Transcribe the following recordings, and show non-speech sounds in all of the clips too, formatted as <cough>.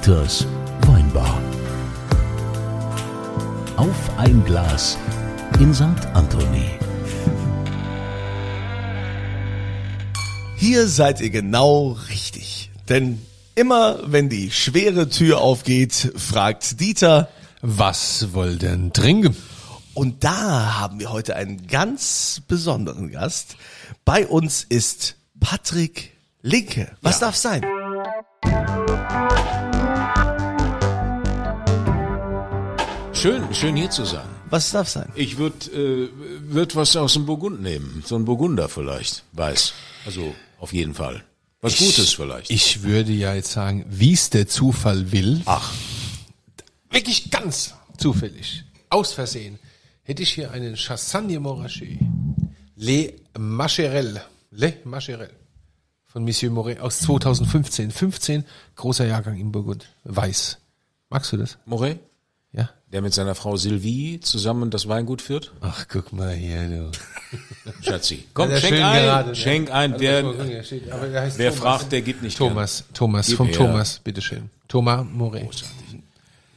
Dieters Weinbar. Auf ein Glas in St. Anthony. Hier seid ihr genau richtig. Denn immer wenn die schwere Tür aufgeht, fragt Dieter, Was wollt denn trinken? und da haben wir heute einen ganz besonderen Gast. Bei uns ist Patrick Linke. Was darf sein? Schön, schön hier zu sein. Was darf sein? Ich würde äh, würd was aus dem Burgund nehmen. So ein Burgunder vielleicht. Weiß. Also auf jeden Fall. Was Gutes vielleicht. Ich würde ja jetzt sagen, wie es der Zufall will. Ach, Wirklich ganz zufällig. Aus Versehen. Hätte ich hier einen Chassagne Montrachet. Le Macherel. Le Macherel. Von Monsieur Moret aus 2015. 15, großer Jahrgang im Burgund. Weiß. Magst du das? Moret, Ja. der mit seiner Frau Sylvie zusammen das Weingut führt. Ach, guck mal hier, du. <laughs> Schatzi, komm, schenk ein. gerade, ne? schenk ein. Also, war- hier steht, wer Thomas. fragt, der gibt nicht Thomas, Thomas, Gib vom her. Thomas, bitteschön. Thomas Moret. Gern.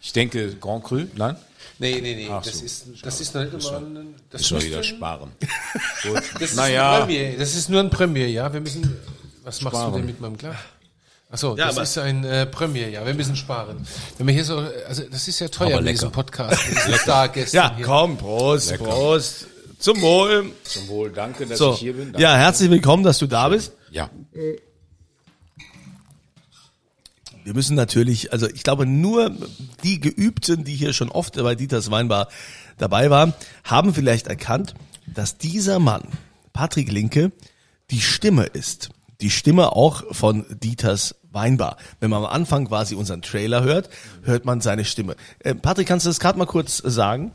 Ich denke Grand Cru, nein? Nee, nee, nee, Ach das, so. ist, das ist noch nicht mal ein, das soll müsste- wieder sparen. <laughs> Gut. Das ist naja, ein Premier, das ist nur ein Premier, ja. Wir müssen, was machst Sparen. du denn mit meinem Glas? Achso, Ja, das ist ein äh, Premier, ja. Wir müssen sparen. Wenn wir hier so, also das ist ja teuer mit diesem Podcast. Stargästen Ja, hier. komm, Prost, Lecker. Prost. Zum Wohl. zum Wohl, danke, dass So. ich hier bin. Danke. Ja, herzlich willkommen, dass du da bist. ja. Wir müssen natürlich, also ich glaube nur die Geübten, die hier schon oft bei Dieters Weinbar dabei waren, haben vielleicht erkannt, dass dieser Mann, Patrick Linke, die Stimme ist. Die Stimme auch von Dieters Weinbar. Wenn man am Anfang quasi unseren Trailer hört, hört man seine Stimme. Äh, Patrick, kannst du das gerade mal kurz sagen?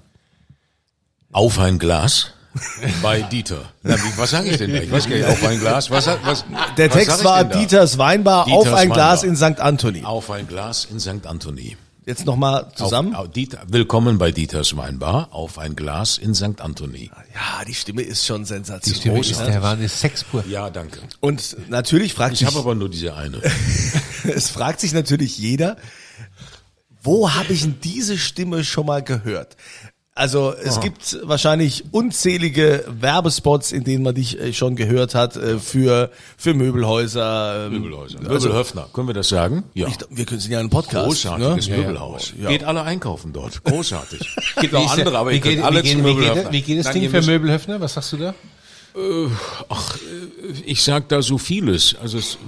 Auf ein Glas <laughs> bei Dieter. Na, wie, was sage ich denn da? Ich weiß gar nicht, auf ein Glas. Was, was, Der was Text war? Dieters Weinbar auf Dieters ein Glas Weinbar. in St. Anthony. Auf ein Glas in St. Anthony. Jetzt nochmal zusammen. Auf, auf Dieter, willkommen bei Dieters Weinbar. Auf ein Glas in St. Anthony. Ja, die Stimme ist schon Die sensationell. Stimme ist der Wahnsinn, Sex pur. Ja, danke. Und natürlich fragt Ich sich, habe aber nur diese eine. <laughs> es fragt sich natürlich jeder, wo habe ich denn diese Stimme schon mal gehört? Also es gibt wahrscheinlich unzählige Werbespots, in denen man dich äh, schon gehört hat äh, für für Möbelhäuser. ähm, Möbelhäuser. Also, Möbelhöfner. Können wir das sagen? Ja. ich, wir können sind ja ein Podcast. Großartiges ne? Möbelhaus. Ja. Geht alle einkaufen dort. <laughs> Großartig. Gibt auch andere, aber wie ihr könnt geht, alle wie, zum geht, wie, Möbelhöfner. geht, wie geht das Ding für Möbelhöfner? Was sagst du da? Ach, äh, ich sag da so vieles. Also es,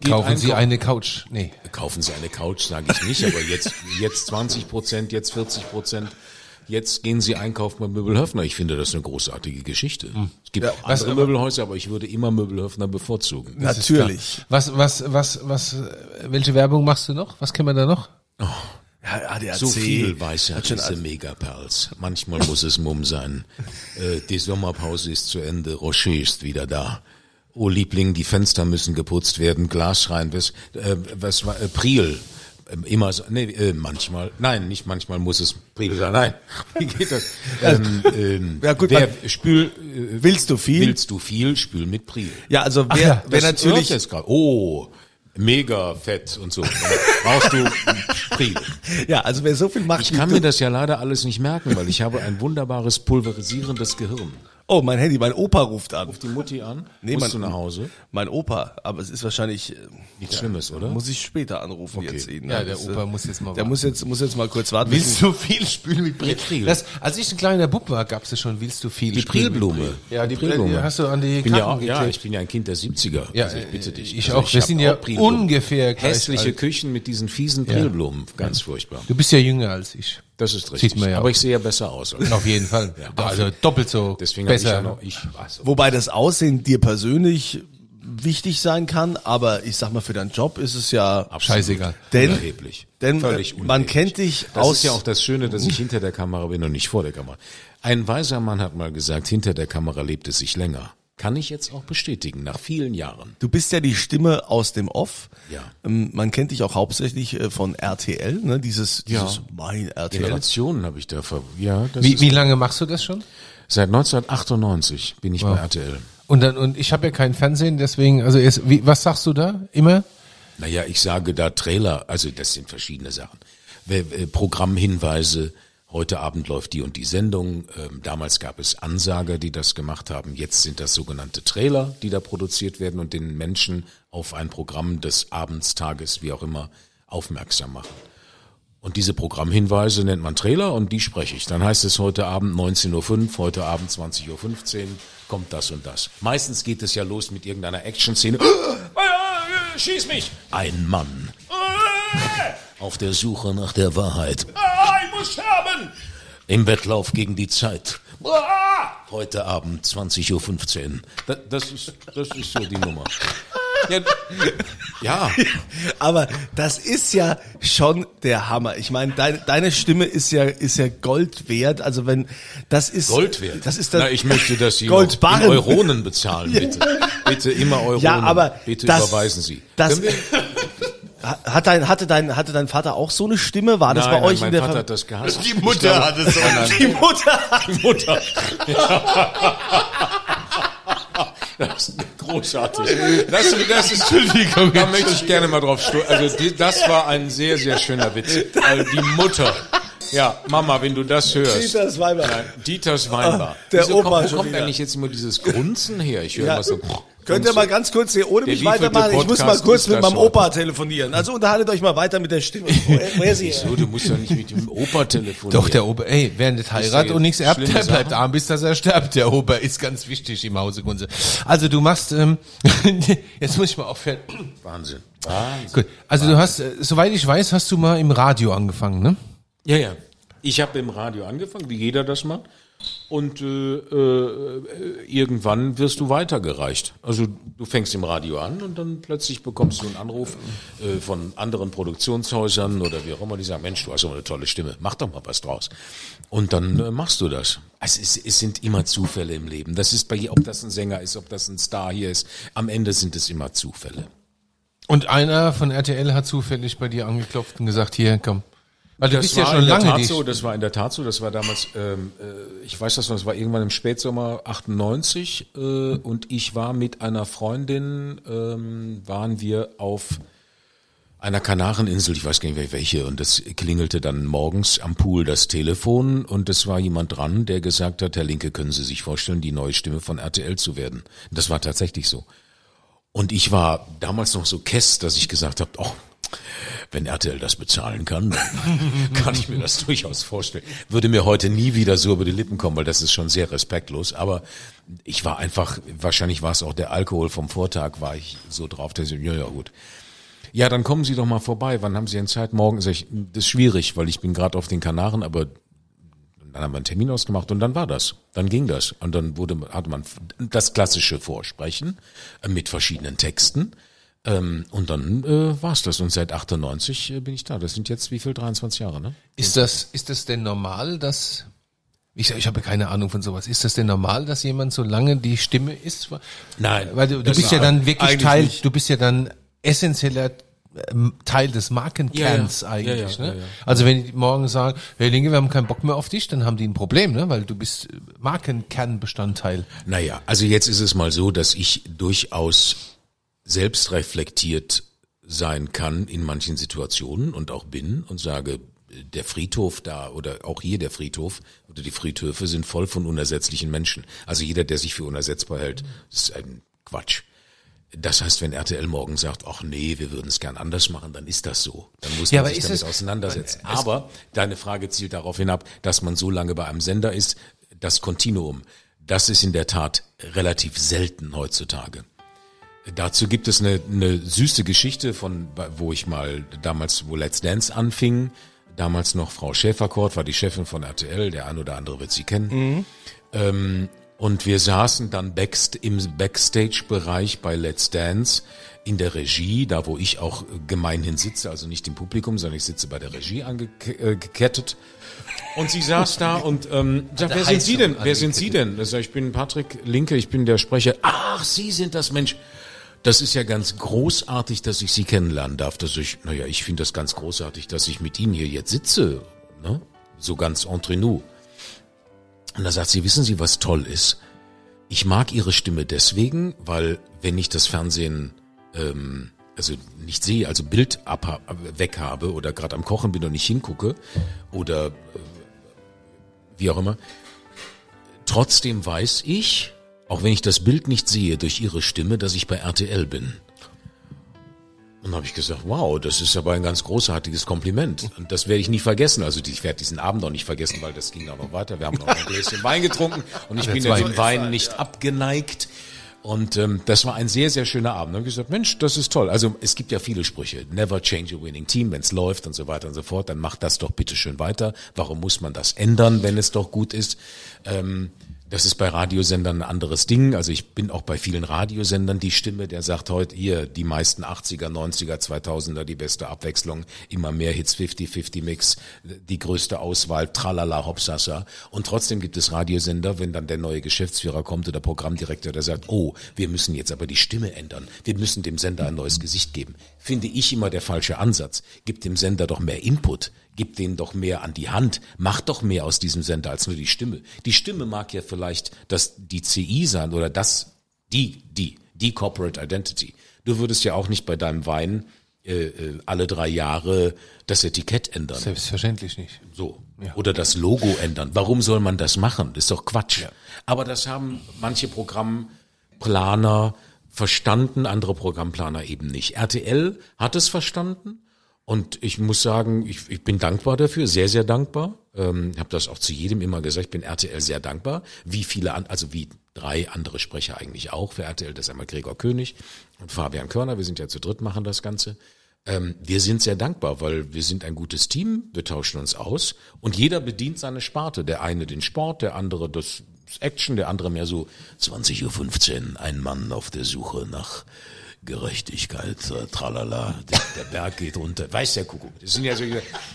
geht Kaufen Sie eine Couch. Nee. Kaufen Sie eine Couch, sage ich nicht, aber jetzt, jetzt 20 Prozent, jetzt 40 Prozent. Jetzt gehen Sie einkaufen bei Möbelhöfner. Ich finde das eine großartige Geschichte. Es gibt auch was andere aber- Möbelhäuser, aber ich würde immer Möbelhöfner bevorzugen. Das ist Natürlich. Was, was, was, was, welche Werbung machst du noch? Was kennen wir da noch? Ja, ADAC. So viel weiß ja diese alles- Megaperls. Manchmal muss es Mumm sein. Äh, die Sommerpause ist zu Ende. Rocher ist wieder da. Oh Liebling, die Fenster müssen geputzt werden. Glas rein. Was, äh, was war, äh, Priel. Ähm, Immer so, nee, äh, manchmal, nein, nicht manchmal muss es Priel sein, nein. <laughs> Wie geht das? Ähm, ähm, Ja, gut, wer, man- spül, äh, Willst du viel? willst du viel, spül mit Priel. Ja, also wer, ja, wer natürlich jetzt grad. Oh, mega fett und so. Brauchst du Priel. <laughs> ja, also wer so viel macht Ich kann mir das ja leider alles nicht merken, weil ich habe ein wunderbares pulverisierendes Gehirn. Oh, mein Handy, mein Opa ruft an. Ruf die Mutti an, Nee, musst mein- du nach Hause. Mein Opa, aber es ist wahrscheinlich äh, Nichts Schlimmes, oder? muss ich später anrufen Okay. jetzt ihn. Ja, ne? der Das, Opa äh, muss jetzt mal Der warten. muss jetzt muss jetzt mal kurz warten. Willst du viel spülen mit. Das, als ich ein kleiner Bub war, gab's ja schon, willst du viel Die Prilblume. Ja, die Prilblume. Prilblume. Hast du an die Ich bin ja, auch, ja, ich bin ja ein Kind der 70er. Ja, also ich bitte dich. ich Also auch. Wir hab sind ja ungefähr gleich Hässliche. Küchen mit diesen fiesen Prilblumen. Ganz furchtbar. Du bist ja jünger als ich. Das ist richtig. Sieht man ja Aber auch. ich sehe ja besser aus. Als Auf jeden Fall. Ja. also doppelt so Deswegen habe ich besser. ja noch, ich, also, Wobei das Aussehen dir persönlich wichtig sein kann, aber ich sag mal für deinen Job ist es ja absolut Scheißegal. Denn- unerheblich. denn, Völlig äh, man unerheblich. kennt dich Das aus- ist ja auch das Schöne, dass ich hinter der Kamera bin und nicht vor der Kamera. Ein weiser Mann hat mal gesagt, hinter der Kamera lebt es sich länger. Kann ich jetzt auch bestätigen, nach vielen Jahren. Du bist ja die Stimme aus dem Off. Ja. Ähm, Man kennt dich auch hauptsächlich äh, von RTL, ne? Dieses, Ja. dieses mein RTL. Relationen habe ich da ver ja, das Wie, ist, wie lange machst du das schon? Seit 1998 bin ich bei RTL. Und dann und ich habe ja kein Fernsehen, deswegen also jetzt, wie, was sagst du da immer? Naja, ich sage da Trailer, also das sind verschiedene Sachen. Äh, Programmhinweise, heute Abend läuft die und die Sendung. Ähm, damals gab es Ansager, die das gemacht haben. Jetzt sind das sogenannte Trailer, die da produziert werden und den Menschen auf ein Programm des Abends, Tages, wie auch immer, aufmerksam machen. Und diese Programmhinweise nennt man Trailer und die spreche ich. Dann heißt es heute Abend 19.05 Uhr, heute Abend 20.15 Uhr, kommt das und das. Meistens geht es ja los mit irgendeiner Action-Szene. <gasps> Ah, Schieß mich! Ein Mann auf der Suche nach der Wahrheit. Ah, ich muss sterben! Im Wettlauf gegen die Zeit. Ah, heute Abend 20.15 Uhr. Das, das, ist, das ist so die Nummer. Ja, ja. Aber das ist ja schon der Hammer. Ich meine, deine, deine Stimme ist ja ist ja Gold wert. Also wenn das ist Gold wert. Das ist dann Na, ich möchte, dass Sie Goldbarren. noch in Euronen bezahlen, bitte. Bitte immer Euronen. Ja, aber bitte das, überweisen Sie. Das, Können hat dein, hatte dein, hatte dein Vater auch so eine Stimme? War das Nein, bei nein, euch mein in der Vater Familie? hat das gehasst. Die Mutter hat es so. Die Mutter. hat- Die Mutter. <laughs> Das ist großartig. Das, das ist, Entschuldigung. Da möchte ich gerne mal drauf stoßen. Also die, das war ein sehr, sehr schöner Witz. <laughs> Also die Mutter. Ja, Mama, wenn du das hörst. Dieters Weiber. Nein, Dieters Weinbar. der Wieso Opa kommt, schon wo kommt wieder. eigentlich jetzt immer dieses Grunzen her? Ich höre Ja. immer so. Könnt ihr mal ganz kurz hier ohne mich weitermachen? Ich muss mal kurz mit meinem? Opa telefonieren. Also unterhaltet euch mal weiter mit der Stimme. Woher, woher sie? her? So, du musst ja nicht mit dem Opa telefonieren. Doch, der Ober, ey, wer nicht heiratet und nichts erbt, der bleibt arm, bis dass er stirbt. Der Ober ist ganz wichtig im Hause Gunze. Also du machst, ähm, <laughs> jetzt muss ich mal aufhören. Wahnsinn. Wahnsinn. Gut, also du hast, äh, soweit ich weiß, hast du mal im Radio angefangen, ne? Ja, ja. Ich habe im Radio angefangen, wie jeder das macht. Und äh, äh, irgendwann wirst du weitergereicht. Also du fängst im Radio an und dann plötzlich bekommst du einen Anruf äh, von anderen Produktionshäusern oder wie auch immer, die sagen, Mensch, du hast aber eine tolle Stimme, mach doch mal was draus. Und dann äh, machst du das. Es, ist, es sind immer Zufälle im Leben. Das ist bei ob das ein Sänger ist, ob das ein Star hier ist. Am Ende sind es immer Zufälle. Und einer von RTL hat zufällig bei dir angeklopft und gesagt, hier, komm. Weil du bist ja schon lange die- so, das war in der Tat so, das war damals, ähm, äh, ich weiß das noch, das war irgendwann im Spätsommer 98 äh, und ich war mit einer Freundin, ähm, waren wir auf einer Kanareninsel, ich weiß gar nicht welche, und das klingelte dann morgens am Pool das Telefon und es war jemand dran, der gesagt hat, Herr Linke, können Sie sich vorstellen, die neue Stimme von RTL zu werden? Das war tatsächlich so. Und ich war damals noch so kess, dass ich gesagt habe, oh, wenn RTL das bezahlen kann, dann <laughs> kann ich mir das durchaus vorstellen. Würde mir heute nie wieder so über die Lippen kommen, weil das ist schon sehr respektlos. Aber ich war einfach, wahrscheinlich war es auch der Alkohol vom Vortag, war ich so drauf, dass ich, ja, ja, gut. Ja, dann kommen Sie doch mal vorbei. Wann haben Sie denn Zeit? Morgen sag ich, das ist schwierig, weil ich bin gerade auf den Kanaren, aber dann haben wir einen Termin ausgemacht und dann war das. Dann ging das. Und dann wurde, hatte man das klassische Vorsprechen mit verschiedenen Texten. Ähm, und dann äh, war's das. Und seit 98 äh, bin ich da. Das sind jetzt wie viel? 23 Jahre, ne? Ist das, ist das denn normal, dass, ich, ich habe keine Ahnung von sowas, ist das denn normal, dass jemand so lange die Stimme ist? Nein, Weil du, du bist ja war dann wirklich Teil, nicht. du bist ja dann essentieller ähm, Teil des Markenkerns Ja, ja. eigentlich. Ja, ne? ja, ja. Also wenn die morgen sagen, hey Linke, wir haben keinen Bock mehr auf dich, dann haben die ein Problem, ne? weil du bist äh, Markenkernbestandteil. Naja, also jetzt ist es mal so, dass ich durchaus selbstreflektiert sein kann in manchen Situationen und auch bin und sage, der Friedhof da oder auch hier der Friedhof oder die Friedhöfe sind voll von unersetzlichen Menschen. Also jeder, der sich für unersetzbar hält, ist ein Quatsch. Das heißt, wenn RTL morgen sagt, ach nee, wir würden es gern anders machen, dann ist das so. Dann muss Ja, man sich damit es- auseinandersetzen. Aber deine Frage zielt darauf hinab, dass man so lange bei einem Sender ist, das Kontinuum. Das ist in der Tat relativ selten heutzutage. Dazu gibt es eine, eine süße Geschichte von, wo ich mal damals, wo Let's Dance anfing, damals noch Frau Schäferkort war die Chefin von RTL, der ein oder andere wird sie kennen. Ähm, und wir saßen dann backst im Backstage-Bereich bei Let's Dance in der Regie, da wo ich auch gemeinhin sitze, also nicht im Publikum, sondern ich sitze bei der Regie angekettet. Und sie saß da und ähm, sagt, wer sind Sie denn? Wer sind Sie denn? Ich bin Patrick Linke, ich bin der Sprecher. Ach, Sie sind das Mensch. Das ist ja ganz großartig, dass ich Sie kennenlernen darf. Dass ich, naja, ich finde das ganz großartig, dass ich mit Ihnen hier jetzt sitze. Ne? So ganz entre nous. Und da sagt sie, wissen Sie, was toll ist? Ich mag Ihre Stimme deswegen, weil wenn ich das Fernsehen ähm, also nicht sehe, also Bild ab, weg habe oder gerade am Kochen bin und nicht hingucke oder äh, wie auch immer. Trotzdem weiß ich, auch wenn ich das Bild nicht sehe durch ihre Stimme, dass ich bei RTL bin. Und dann habe ich gesagt, wow, das ist aber ein ganz großartiges Kompliment. Und das werde ich nie vergessen. Also ich werde diesen Abend auch nicht vergessen, weil das ging auch noch weiter. Wir haben noch ein Gläschen Wein getrunken und ich bin ja dem Wein nicht abgeneigt. Und ähm, das war ein sehr, sehr schöner Abend. Da habe ich gesagt, Mensch, das ist toll. Also es gibt ja viele Sprüche. Never change a winning team. Wenn es läuft und so weiter und so fort, dann macht das doch bitte schön weiter. Warum muss man das ändern, wenn es doch gut ist? Ähm, das ist bei Radiosendern ein anderes Ding. Also ich bin auch bei vielen Radiosendern die Stimme, der sagt heute hier die meisten 80er, 90er, 2000er, die beste Abwechslung, immer mehr Hits 50-50 Mix, die größte Auswahl, tralala, hopsasa. Und trotzdem gibt es Radiosender, wenn dann der neue Geschäftsführer kommt oder Programmdirektor, der sagt, oh, wir müssen jetzt aber die Stimme ändern. Wir müssen dem Sender ein neues Gesicht geben. Finde ich immer der falsche Ansatz. Gibt dem Sender doch mehr Input gib denen doch mehr an die Hand, mach doch mehr aus diesem Sender als nur die Stimme. Die Stimme mag ja vielleicht das die CI sein oder das die die die Corporate Identity. Du würdest ja auch nicht bei deinem Wein äh, äh, alle drei Jahre das Etikett ändern. Selbstverständlich nicht. So. Ja. Oder das Logo ändern. Warum soll man das machen? Das ist doch Quatsch. Ja. Aber das haben manche Programmplaner verstanden, andere Programmplaner eben nicht. RTL hat es verstanden und ich muss sagen, ich, ich bin dankbar dafür, sehr, sehr dankbar. Ähm, habe das auch zu jedem immer gesagt, ich bin RTL sehr dankbar. Wie viele, an, also wie drei andere Sprecher eigentlich auch für RTL. Das ist einmal Gregor König und Fabian Körner. Wir sind ja zu dritt, machen das Ganze. Ähm, wir sind sehr dankbar, weil wir sind ein gutes Team, wir tauschen uns aus und jeder bedient seine Sparte. Der eine den Sport, der andere das Action, der andere mehr so 20.15 Uhr, ein Mann auf der Suche nach Gerechtigkeit, äh, tralala, der, der Berg geht runter. Weiß der Kuckuck. Das sind ja so,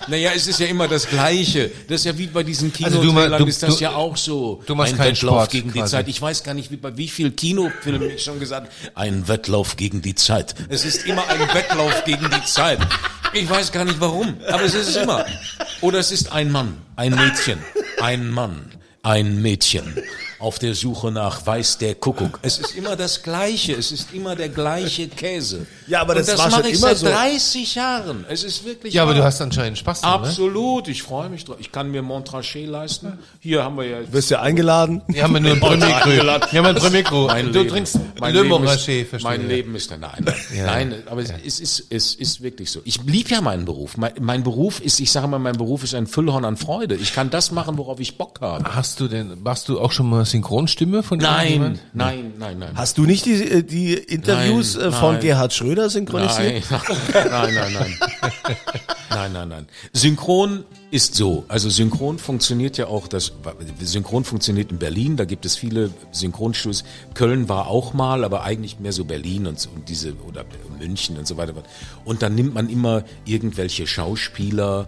naja, es ist ja immer das Gleiche. Das ist ja wie bei diesen Kinotrailern also du, ist das du, ja auch so. Du machst ein keinen Wettlauf Sport gegen quasi. die Zeit. Ich weiß gar nicht, wie, bei wie viel Kinofilmen ich schon gesagt ein Wettlauf gegen die Zeit. Es ist immer ein Wettlauf gegen die Zeit. Ich weiß gar nicht warum, aber es ist es immer. Oder es ist ein Mann, ein Mädchen, ein Mann, ein Mädchen auf der Suche nach weiß der Kuckuck. Es ist immer das Gleiche, es ist immer der gleiche Käse. Ja, aber das, das war schon ich immer seit 30 Jahren. Es ist wirklich. Ja, aber du hast anscheinend Spaß dran, Absolut, ne? ich freue mich drauf. Ich kann mir Montrachet leisten. Hier haben wir ja. Du wirst ja eingeladen. Wir haben ja nur ein Premier Wir haben ein Premier Mein Du Leben, trinkst mein Le Montrachet, verstehe. Mein Leben ist dann nein, ja. nein, aber ja. es ist es ist wirklich so. Ich liebe ja meinen Beruf. Mein, mein Beruf ist, ich sage mal, mein Beruf ist ein Füllhorn an Freude. Ich kann das machen, worauf ich Bock habe. Hast du denn, warst du auch schon mal Synchronstimme von nein, nein, nein, nein. Hast du nicht die, äh, die Interviews nein, äh, von nein. Gerhard Schröder synchronisiert? Nein, <laughs> nein, nein, nein. nein, nein, nein. Synchron ist so. Also Synchron funktioniert ja auch, das Synchron funktioniert in Berlin, da gibt es viele Synchronstudios. Köln war auch mal, aber eigentlich mehr so Berlin und, und diese oder München und so weiter. Und dann nimmt man immer irgendwelche Schauspieler,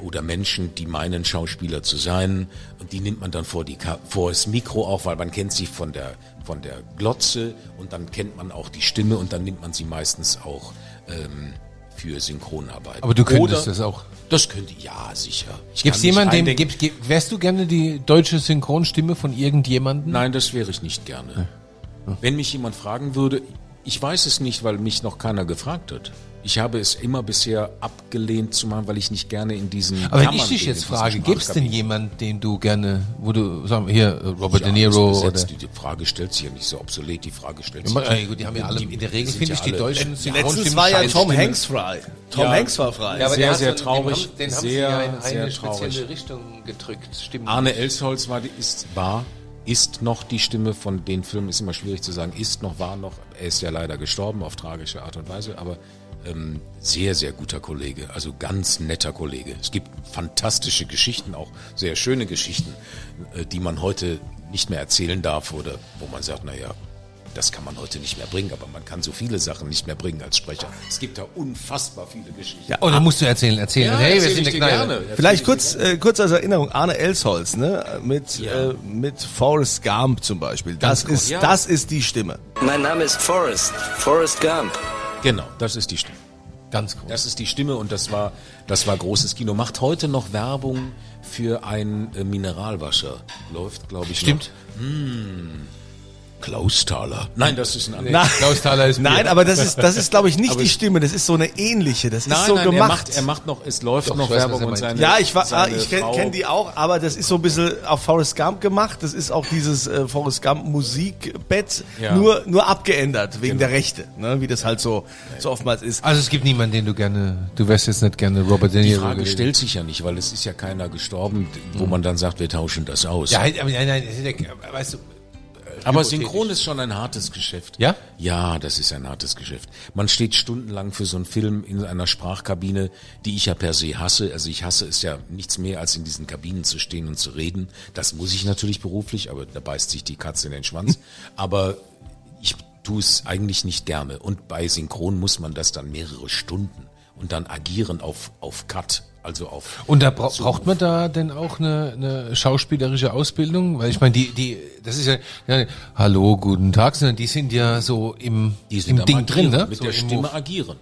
oder Menschen, die meinen Schauspieler zu sein und die nimmt man dann vor die vor das Mikro auf, weil man kennt sie von der von der Glotze und dann kennt man auch die Stimme und dann nimmt man sie meistens auch ähm, für Synchronarbeit. Aber du könntest oder, das auch. Das könnte ja sicher. Gibt es jemanden, dem gibt, gibt, wärst du gerne die deutsche Synchronstimme von irgendjemandem? Nein, das wäre ich nicht gerne. Ja. Ja. Wenn mich jemand fragen würde, ich weiß es nicht, weil mich noch keiner gefragt hat. Ich habe es immer bisher abgelehnt zu machen, weil ich nicht gerne in diesen. Aber wenn ich dich jetzt frage, gibt es denn jemanden, den du gerne, wo du, sagen wir hier, Robert ja, De Niro oder? Die Frage stellt sich ja nicht so obsolet, die Frage stellt sich. Ja, ja, gut, die haben ja alle, in der Regel finde ich die Deutschen Letztens war ja Tom Hanks frei. Tom ja, Hanks war frei. Ja, aber sehr, sehr traurig. Den haben, den sehr, haben sie ja in eine spezielle traurig. Richtung gedrückt. Stimmt. Arne Elsholz war, ist, war ist noch die Stimme von den Filmen, ist immer schwierig zu sagen, ist noch, war noch, er ist ja leider gestorben auf tragische Art und Weise, aber ähm, sehr, sehr guter Kollege, also ganz netter Kollege. Es gibt fantastische Geschichten, auch sehr schöne Geschichten, äh, die man heute nicht mehr erzählen darf oder wo man sagt, naja, das kann man heute nicht mehr bringen, aber man kann so viele Sachen nicht mehr bringen als Sprecher. Es gibt da unfassbar viele Geschichten. Ja, und oh, dann musst du erzählen, erzählen. Ja, hey, wir sind eine Gerne. Vielleicht kurz, äh, kurz als Erinnerung, Arne Elsholz, ne, mit, ja. äh, mit Forrest Gump zum Beispiel. Das ist, ja. das ist die Stimme. Mein Name ist Forrest, Forrest Gump. Genau, das ist die Stimme. Ganz groß. Das ist die Stimme und das war, das war großes Kino. Macht heute noch Werbung für ein äh, Mineralwasser. Läuft, glaube ich. Stimmt. Noch. Klaus Thaler. Nein, das ist ein anderer. Nein, Klaus Thaler ist nein, Bier. aber das ist, das ist, glaube ich, nicht Aber die Stimme. Das ist so eine ähnliche. Das ist Nein, so nein, er gemacht. macht, er macht noch, es läuft Doch, noch weiß, Werbung er und seine ja, ich, war, ah, ich kenne kenn die auch, aber das ist so ein bisschen auf Forrest Gump gemacht. Das ist auch dieses äh, Forrest Gump Musikbett, Ja. nur, nur abgeändert wegen der Rechte, ne? wie das halt so, so oftmals ist. Also es gibt niemanden, den du gerne, du wärst jetzt nicht gerne Robert De Die Niro. Frage gewesen. stellt sich ja nicht, weil es ist ja keiner gestorben, wo man dann sagt, wir tauschen das aus. Ja, halt, aber nein, nein, ist weißt du, Aber. Synchron ist schon ein hartes Geschäft. Ja? Ja, das ist ein hartes Geschäft. Man steht stundenlang für so einen Film in einer Sprachkabine, die ich ja per se hasse. Also ich hasse es ja nichts mehr, als in diesen Kabinen zu stehen und zu reden. Das muss ich natürlich beruflich, aber da beißt sich die Katze in den Schwanz. <laughs> Aber ich tue es eigentlich nicht gerne. Und bei Synchron muss man das dann mehrere Stunden und dann agieren auf, auf Cut, also auf Und da bra braucht man da denn auch eine, eine schauspielerische Ausbildung? Weil ich meine, die, die, das ist ja, ja, hallo, guten Tag, sondern die sind ja so im, im Ding Agieren, drin, ne? Mit so der im Stimme Move. agieren.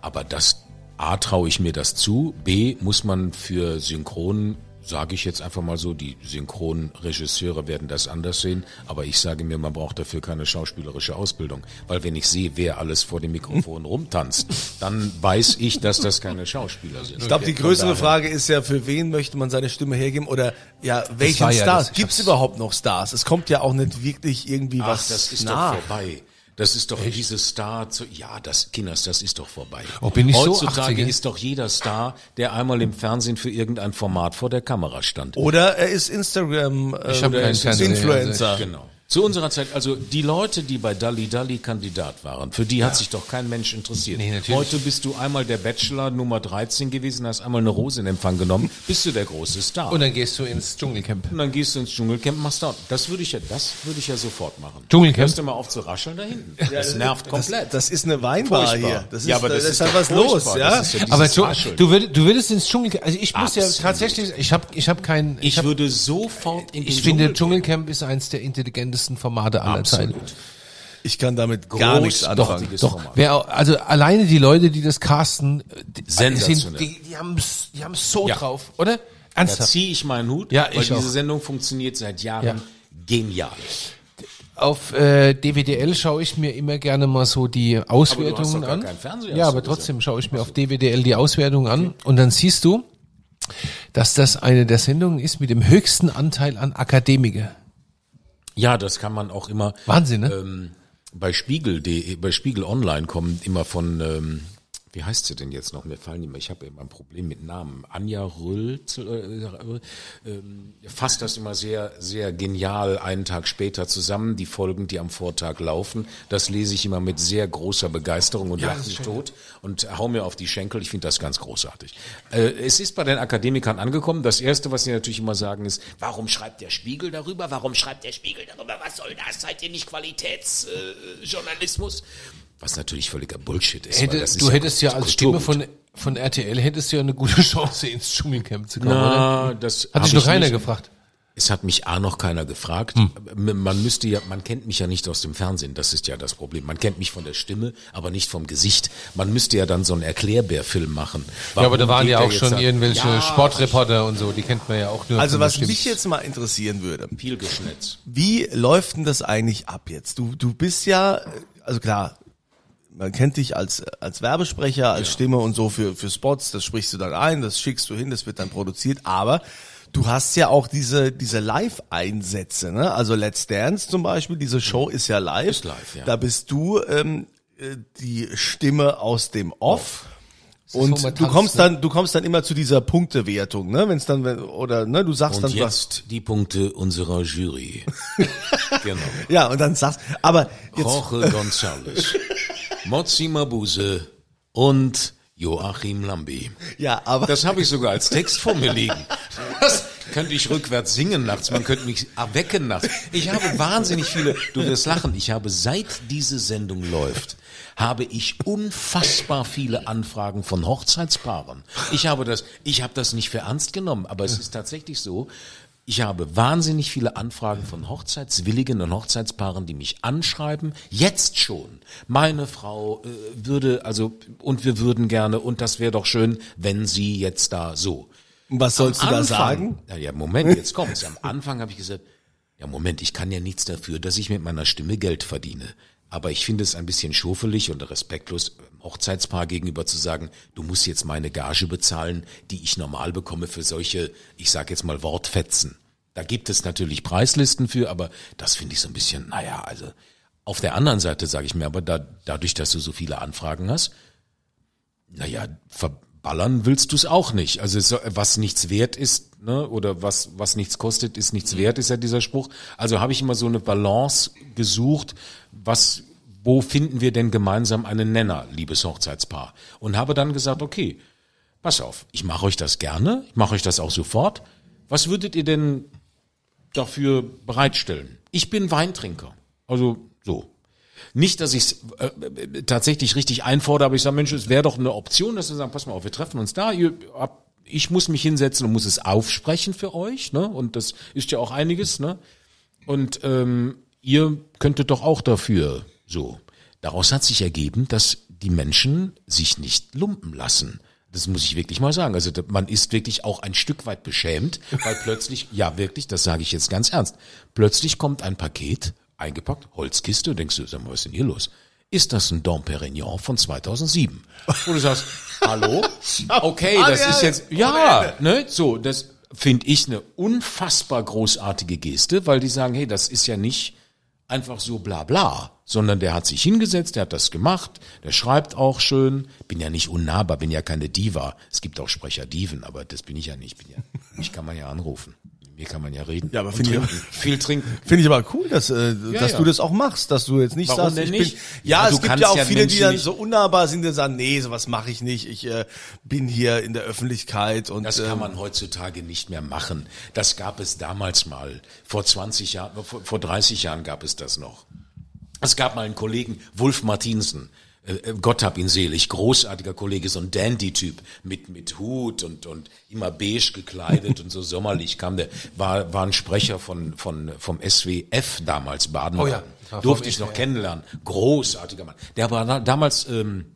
Aber das A traue ich mir das zu, B muss man für Synchron, sage ich jetzt einfach mal so, die Synchronregisseure werden das anders sehen, aber ich sage mir, man braucht dafür keine schauspielerische Ausbildung, weil wenn ich sehe, wer alles vor dem Mikrofon <laughs> rumtanzt, dann weiß ich, dass das keine Schauspieler sind. Ich glaube, die größere Frage ist ja, für wen möchte man seine Stimme hergeben oder ja, welchen ja Stars? Gibt es überhaupt noch Stars? Es kommt ja auch nicht wirklich irgendwie Ach, was das ist nach. doch vorbei. Das ist doch dieses Star, zu, ja, das, Kinders, das ist doch vorbei. Oh, bin ich so Heutzutage 80er? ist doch jeder Star, der einmal im Fernsehen für irgendein Format vor der Kamera stand. Oder er ist Instagram äh, Ich hab oder keinen ist Fernseher, Influencer. Genau. Zu unserer Zeit, also die Leute, die bei Dalli Dalli Kandidat waren, für die hat sich doch kein Mensch interessiert. Nee, natürlich. Heute bist du einmal der Bachelor Nummer 13 gewesen, hast einmal eine Rose in Empfang genommen, <laughs> bist du der große Star. Und dann gehst du ins Dschungelcamp. Und dann gehst du ins Dschungelcamp, machst da. Das würde ich ja, das würde ich ja sofort machen. Dschungelcamp? Hörst du mal auf zu rascheln da hinten. Das nervt Das, komplett. das ist eine Weinbar Furchtbar. hier. Das ist, Ja, aber da das ist halt was los, ja. Das ja Aber du, du, würdest, du würdest ins Dschungelcamp, also ich muss ja Absolut. tatsächlich, ich habe ich hab kein, ich hab, würde sofort in ich finde Dschungel Dschungelcamp ist eins der intelligentesten Formate aller Absolut. Zeiten. Ich kann damit gar nichts anfangen. Doch, Format. wer, also alleine die Leute, die das casten, die, Sensationell. die, die haben die haben so Ja. drauf, oder? Da Ernsthaft. ziehe ich meinen Hut, Ja, weil diese auch. Sendung funktioniert seit Jahren Ja. genial. Auf äh, DWDL schaue ich mir immer gerne mal so die Auswertungen doch an. ja, aber trotzdem schaue ich mir auf DWDL die Auswertungen an und dann siehst du, dass das eine der Sendungen ist mit dem höchsten Anteil an Akademiker. Ja, das kann man auch immer. Wahnsinn, ne? Ähm, bei Spiegel, die, bei Spiegel Online kommen immer von, ähm, wie heißt sie denn jetzt noch? Mir fallen die immer. Ich habe immer ein Problem mit Namen. Anja Röll äh, ähm, fasst das immer sehr, sehr genial einen Tag später zusammen. Die Folgen, die am Vortag laufen, das lese ich immer mit sehr großer Begeisterung und lache mich tot und hau mir auf die Schenkel. Ich finde das ganz großartig. Äh, es ist bei den Akademikern angekommen. Das erste, was sie natürlich immer sagen, ist, warum schreibt der Spiegel darüber? Warum schreibt der Spiegel darüber? Was soll das? Seid ihr nicht Qualitätsjournalismus? Was natürlich völliger Bullshit ist. Hätte, das ist du hättest ja als. Stimme von, von RTL hättest du ja eine gute <laughs> Chance ins Dschungelcamp zu kommen, Na, oder? das Hat dich noch keiner nicht. gefragt. Es hat mich A noch keiner gefragt. Hm. Man müsste ja, man kennt mich ja nicht aus dem Fernsehen, das ist ja das Problem. Man kennt mich von der Stimme, aber nicht vom Gesicht. Man müsste ja dann so einen Erklärbärfilm machen. Ja, aber da Warum waren ja auch schon da- irgendwelche Ja, Sportreporter und so, die kennt man ja auch nur Also was mich jetzt mal interessieren würde, Viel Geschnitz. wie läuft denn das eigentlich ab jetzt? Du, du bist ja, also klar, man kennt dich als, als Werbesprecher, als Stimme und so für, für Spots, das sprichst du dann ein, das schickst du hin, das wird dann produziert, aber du hast ja auch diese, diese Live-Einsätze, ne? Also Let's Dance zum Beispiel, diese Show ist ja live. Ist live, ja. Da bist du ähm, äh, die Stimme aus dem Off. Und du kommst dann, du kommst dann immer zu dieser Punktewertung, ne? Wenn es dann, oder ne, du sagst Und dann was. jetzt die Punkte unserer Jury. <laughs> genau. Ja, und dann sagst, aber jetzt, Jorge González, <laughs> Mozzi Mabuse und Joachim Lambi. ja, aber Das habe ich sogar als Text vor mir liegen. Das könnte ich rückwärts singen nachts. Man könnte mich erwecken nachts. Ich habe wahnsinnig viele, du wirst lachen, ich habe seit diese Sendung läuft, habe ich unfassbar viele Anfragen von Hochzeitspaaren. Ich habe das, ich habe das nicht für ernst genommen, aber es ist tatsächlich so, ich habe wahnsinnig viele Anfragen von Hochzeitswilligen und Hochzeitspaaren, die mich anschreiben, jetzt schon. Meine Frau äh, würde, also, und wir würden gerne, und das wäre doch schön, wenn sie jetzt da so. was sollst du Am da Anfang- sagen? Na ja, Moment, jetzt kommt's. Am Anfang habe ich gesagt, Ja, Moment, ich kann ja nichts dafür, dass ich mit meiner Stimme Geld verdiene. Aber ich finde es ein bisschen schofelig und respektlos, einem Hochzeitspaar gegenüber zu sagen, du musst jetzt meine Gage bezahlen, die ich normal bekomme für solche, ich sag jetzt mal Wortfetzen. Da gibt es natürlich Preislisten für, aber das finde ich so ein bisschen, naja, also auf der anderen Seite sage ich mir aber, da, dadurch, dass du so viele Anfragen hast, naja, verballern willst du es auch nicht. Also so, was nichts wert ist, ne, oder was, was nichts kostet, ist nichts wert, ist ja dieser Spruch. Also habe ich immer so eine Balance gesucht, was, wo finden wir denn gemeinsam einen Nenner, liebes Hochzeitspaar? Und habe dann gesagt, okay, pass auf, ich mache euch das gerne, ich mache euch das auch sofort. Was würdet ihr denn dafür bereitstellen? Ich bin Weintrinker. Also so. Nicht, dass ich es äh, tatsächlich richtig einfordere, aber ich sage, Mensch, es wäre doch eine Option, dass wir sagen, pass mal auf, wir treffen uns da, ihr, habt- ich muss mich hinsetzen und muss es aufsprechen für euch, ne? Und das ist ja auch einiges, ne? Und ähm, ihr könntet doch auch dafür so. Daraus hat sich ergeben, dass die Menschen sich nicht lumpen lassen. Das muss ich wirklich mal sagen. Also man ist wirklich auch ein Stück weit beschämt, weil plötzlich, ja wirklich, das sage ich jetzt ganz ernst, plötzlich kommt ein Paket, eingepackt, Holzkiste, und denkst du, sag mal, was ist denn hier los? Ist das ein Dom Perignon von 2007? Wo du sagst, <laughs> hallo? Okay, das ist jetzt, ja, ne, so, das finde ich eine unfassbar großartige Geste, weil die sagen, hey, das ist ja nicht einfach so bla bla, sondern der hat sich hingesetzt, der hat das gemacht, der schreibt auch schön, bin ja nicht unnahbar, bin ja keine Diva. Es gibt auch Sprecher Diven, aber das bin ich ja nicht, bin ja, mich kann man ja anrufen. Mir kann man ja reden. Ja, aber finde ich- viel trinken. Finde ich aber cool, dass, äh, dass ja. du das auch machst, dass du jetzt nicht Warum sagst, ich nicht? bin. Ja, Ja, es gibt ja auch ja viele, die Menschen dann nicht- so unnahbar sind, die sagen, nee, sowas mache ich nicht. Ich äh, bin hier in der Öffentlichkeit und Das kann ähm, man heutzutage nicht mehr machen. Das gab es damals mal. Vor 20 Jahren, vor, vor 30 Jahren gab es das noch. Es gab mal einen Kollegen, Wolf Martinsen, Gott hab ihn selig, großartiger Kollege, so ein Dandy-Typ mit, mit Hut und, und immer beige gekleidet und so <laughs> sommerlich kam der, war, war ein Sprecher von, von, vom SWF damals, Baden. Oh ja, Durfte ich noch kennenlernen. Großartiger Mann. Der war da, damals, ähm,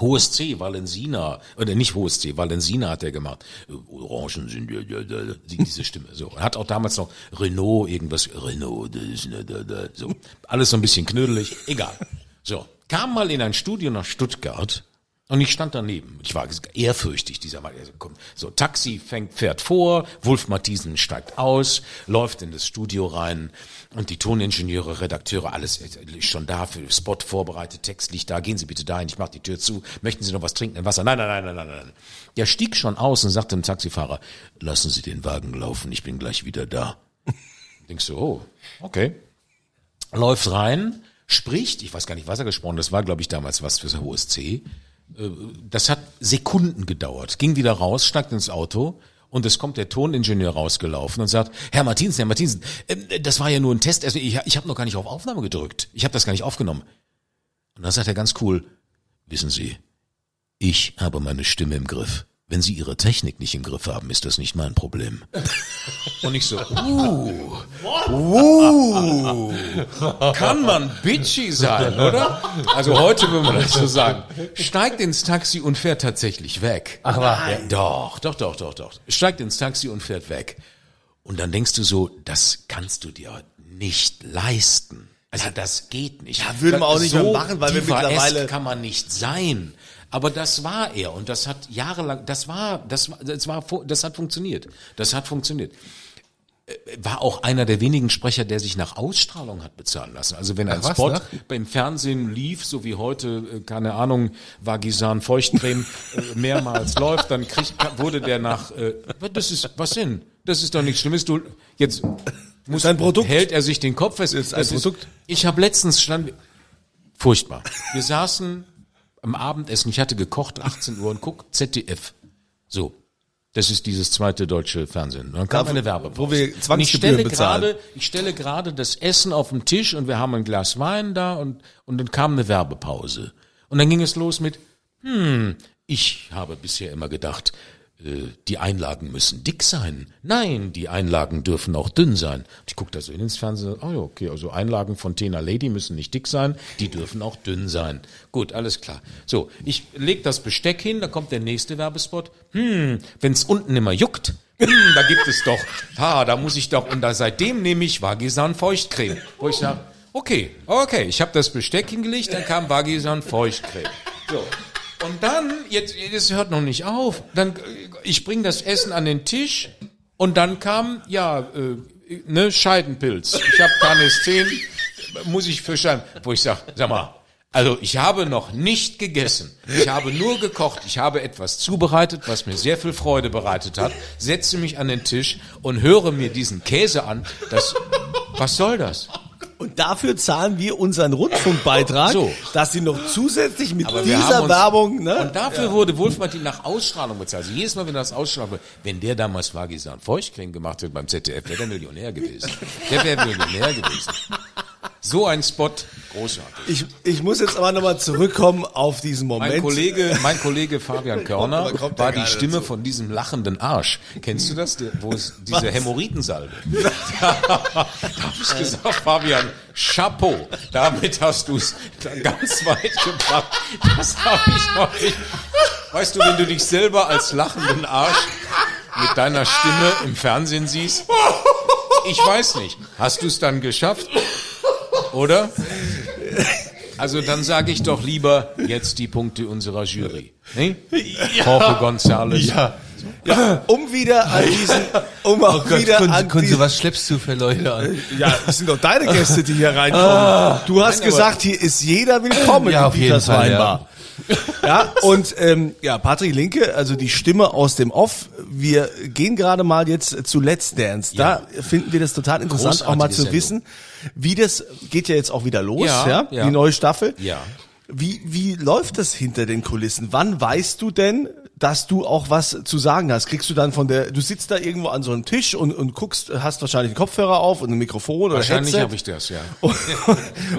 Hohes C, Valensina, oder nicht Hohes C, Valensina hat er gemacht. Äh, Orangen sind ja, ja, ja, diese Stimme. So. Er hat auch damals noch Renault irgendwas, Renault, das ist ne, da, da, so. Alles so ein bisschen knödelig, egal. So. Kam mal in ein Studio nach Stuttgart und ich stand daneben. Ich war ehrfürchtig, dieser Mann. So, Taxi fängt, fährt vor, Wolf Mathiesen steigt aus, läuft in das Studio rein und die Toningenieure, Redakteure, alles ist schon da, für Spot vorbereitet, Text liegt da, gehen Sie bitte dahin, ich mach die Tür zu, möchten Sie noch was trinken, ein Wasser? Nein, nein, nein, nein, nein, nein. Der stieg schon aus und sagte dem Taxifahrer, lassen Sie den Wagen laufen, ich bin gleich wieder da. <laughs> Denkst du, oh, okay läuft rein, spricht, ich weiß gar nicht, was er gesprochen, das war, glaube ich, damals was fürs hohes C. Äh, Das hat Sekunden gedauert. Ging wieder raus, steigt ins Auto und es kommt der Toningenieur rausgelaufen und sagt, Herr Martinsen, Herr Martinsen, ähm, das war ja nur ein Test, also ich, ich habe noch gar nicht auf Aufnahme gedrückt. Ich habe das gar nicht aufgenommen. Und dann sagt er ganz cool, wissen Sie, ich habe meine Stimme im Griff. Wenn Sie Ihre Technik nicht im Griff haben, ist das nicht mein Problem. Und ich so, uh, kann man bitchy sein, oder? Also heute würde man das so sagen. Steigt ins Taxi und fährt tatsächlich weg. Wahr? Ja, doch, doch, doch, doch, doch. Steigt ins Taxi und fährt weg. Und dann denkst du so, das kannst du dir nicht leisten. Also das geht nicht. Ja, würden wir auch nicht so mehr machen, weil wir mittlerweile- kann man nicht sein. Aber das war er und das hat jahrelang, das war, das war, das war, das hat funktioniert. Das hat funktioniert war auch einer der wenigen Sprecher, der sich nach Ausstrahlung hat bezahlen lassen. Also wenn ein Ach, was, Spot ne? beim Fernsehen lief, so wie heute, äh, keine Ahnung, Vagisan Feuchtcreme äh, mehrmals <laughs> läuft, dann kriegt, wurde der nach, äh, das ist, was denn? Das ist doch nichts Schlimmes. Du, jetzt muss, ein Produkt. hält er sich den Kopf fest. Ist ein Das Produkt. ich habe letztens stand, furchtbar. Wir saßen am Abendessen, ich hatte gekocht, 18 Uhr und guck, ZDF. So. Das ist dieses zweite deutsche Fernsehen. Dann kam Da, eine Werbepause. wo wir Und ich Zwangsgebühren stelle bezahlen. gerade, ich stelle gerade das Essen auf den Tisch und wir haben ein Glas Wein da und, und dann kam eine Werbepause. Und dann ging es los mit, hm, ich habe bisher immer gedacht, die Einlagen müssen dick sein. Nein, die Einlagen dürfen auch dünn sein. Ich gucke da so ins Fernsehen, oh ja, okay, also Einlagen von Tena Lady müssen nicht dick sein, die dürfen auch dünn sein. Gut, alles klar. So, ich leg das Besteck hin, da kommt der nächste Werbespot. Hm, wenn's unten immer juckt, Hm, da gibt es doch, ha, da muss ich doch, und da seitdem nehme ich Vagisan Feuchtcreme. Wo ich sage, okay, okay, ich habe das Besteck hingelegt, dann kam Vagisan Feuchtcreme. So. Und dann, jetzt, das hört noch nicht auf, dann, ich bringe das Essen an den Tisch und dann kam, ja, äh, ne, Scheidenpilz. Ich habe Canestin, muss ich für Scheiden, wo ich sage, sag mal, also ich habe noch nicht gegessen. Ich habe nur gekocht. Ich habe etwas zubereitet, was mir sehr viel Freude bereitet hat. Setze mich an den Tisch und höre mir diesen Käse an. Das, was soll das? Und dafür zahlen wir unseren Rundfunkbeitrag, So. dass sie noch zusätzlich mit Aber dieser uns- Werbung, ne? Und dafür wurde Wolf Martin nach Ausstrahlung bezahlt. Also jedes Mal, wenn das Ausstrahlung wurde, wenn der damals Vagisan Feuchtcreme gemacht hätte beim ZDF, wäre der Millionär gewesen. Der wäre Millionär gewesen. So ein Spot, großartig. ich, ich muss jetzt aber nochmal zurückkommen auf diesen Moment. Mein Kollege, mein Kollege Fabian <laughs> Körner kommt war die Stimme dazu. von diesem lachenden Arsch. Kennst du das? Wo es diese Hämorrhoidensalbe. <laughs> da habe ich gesagt, Fabian, Chapeau. Damit hast du es ganz weit gebracht. Das habe ich noch nicht. Weißt du, wenn du dich selber als lachenden Arsch mit deiner Stimme im Fernsehen siehst, ich weiß nicht. Hast du es dann geschafft? Oder? <laughs> Also dann sage ich doch lieber jetzt die Punkte unserer Jury. Ne? Jorge González. Ja, um wieder an diesen, um auch wieder Kunze, an Kunze, was schleppst du für Leute an? ja, das sind doch deine Gäste, die hier reinkommen. du hast gesagt, hier ist jeder willkommen Ja, auf jeden Fall, Weinbar. Ja, <laughs> und ähm, ja, Patrick Linke, also die Stimme aus dem Off. Wir gehen gerade mal jetzt zu Let's Dance. Da finden wir das total interessant, auch mal zu Sendung. wissen, wie das geht ja jetzt auch wieder los, ja, Ja, ja. die neue Staffel. Ja. Wie, wie läuft das hinter den Kulissen? Wann weißt du denn, dass du auch was zu sagen hast? Kriegst du dann von der, du sitzt da irgendwo an so einem Tisch und, und guckst, hast wahrscheinlich einen Kopfhörer auf und ein Mikrofon oder Wahrscheinlich habe ich das, ja. <laughs> und,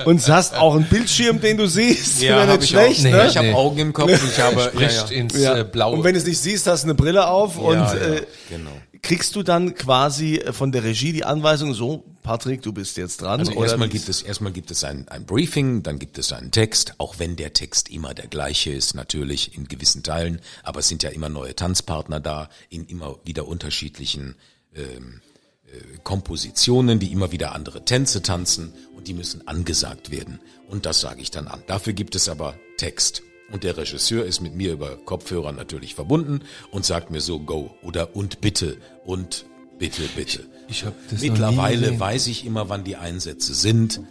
und hast auch einen Bildschirm, den du siehst. Ja, hab ich auch. schlecht, Nee, ne? Ich habe Nee. Augen im Kopf, ich habe ja, Spricht ja. ins Ja. äh, Blaue. Und wenn du es nicht siehst, hast du eine Brille auf und ja, äh, genau. Kriegst du dann quasi von der Regie die Anweisung, so, Patrick, du bist jetzt dran. Also erstmal gibt es erstmal gibt es ein, ein Briefing, dann gibt es einen Text, auch wenn der Text immer der gleiche ist, natürlich in gewissen Teilen, aber es sind ja immer neue Tanzpartner da in immer wieder unterschiedlichen ähm, äh, Kompositionen, die immer wieder andere Tänze tanzen und die müssen angesagt werden. Und das sage ich dann an. Dafür gibt es aber Text. Und der Regisseur ist mit mir über Kopfhörer natürlich verbunden und sagt mir so, go oder und bitte und bitte, bitte. Ich hab das Mittlerweile weiß ich immer, wann die Einsätze sind,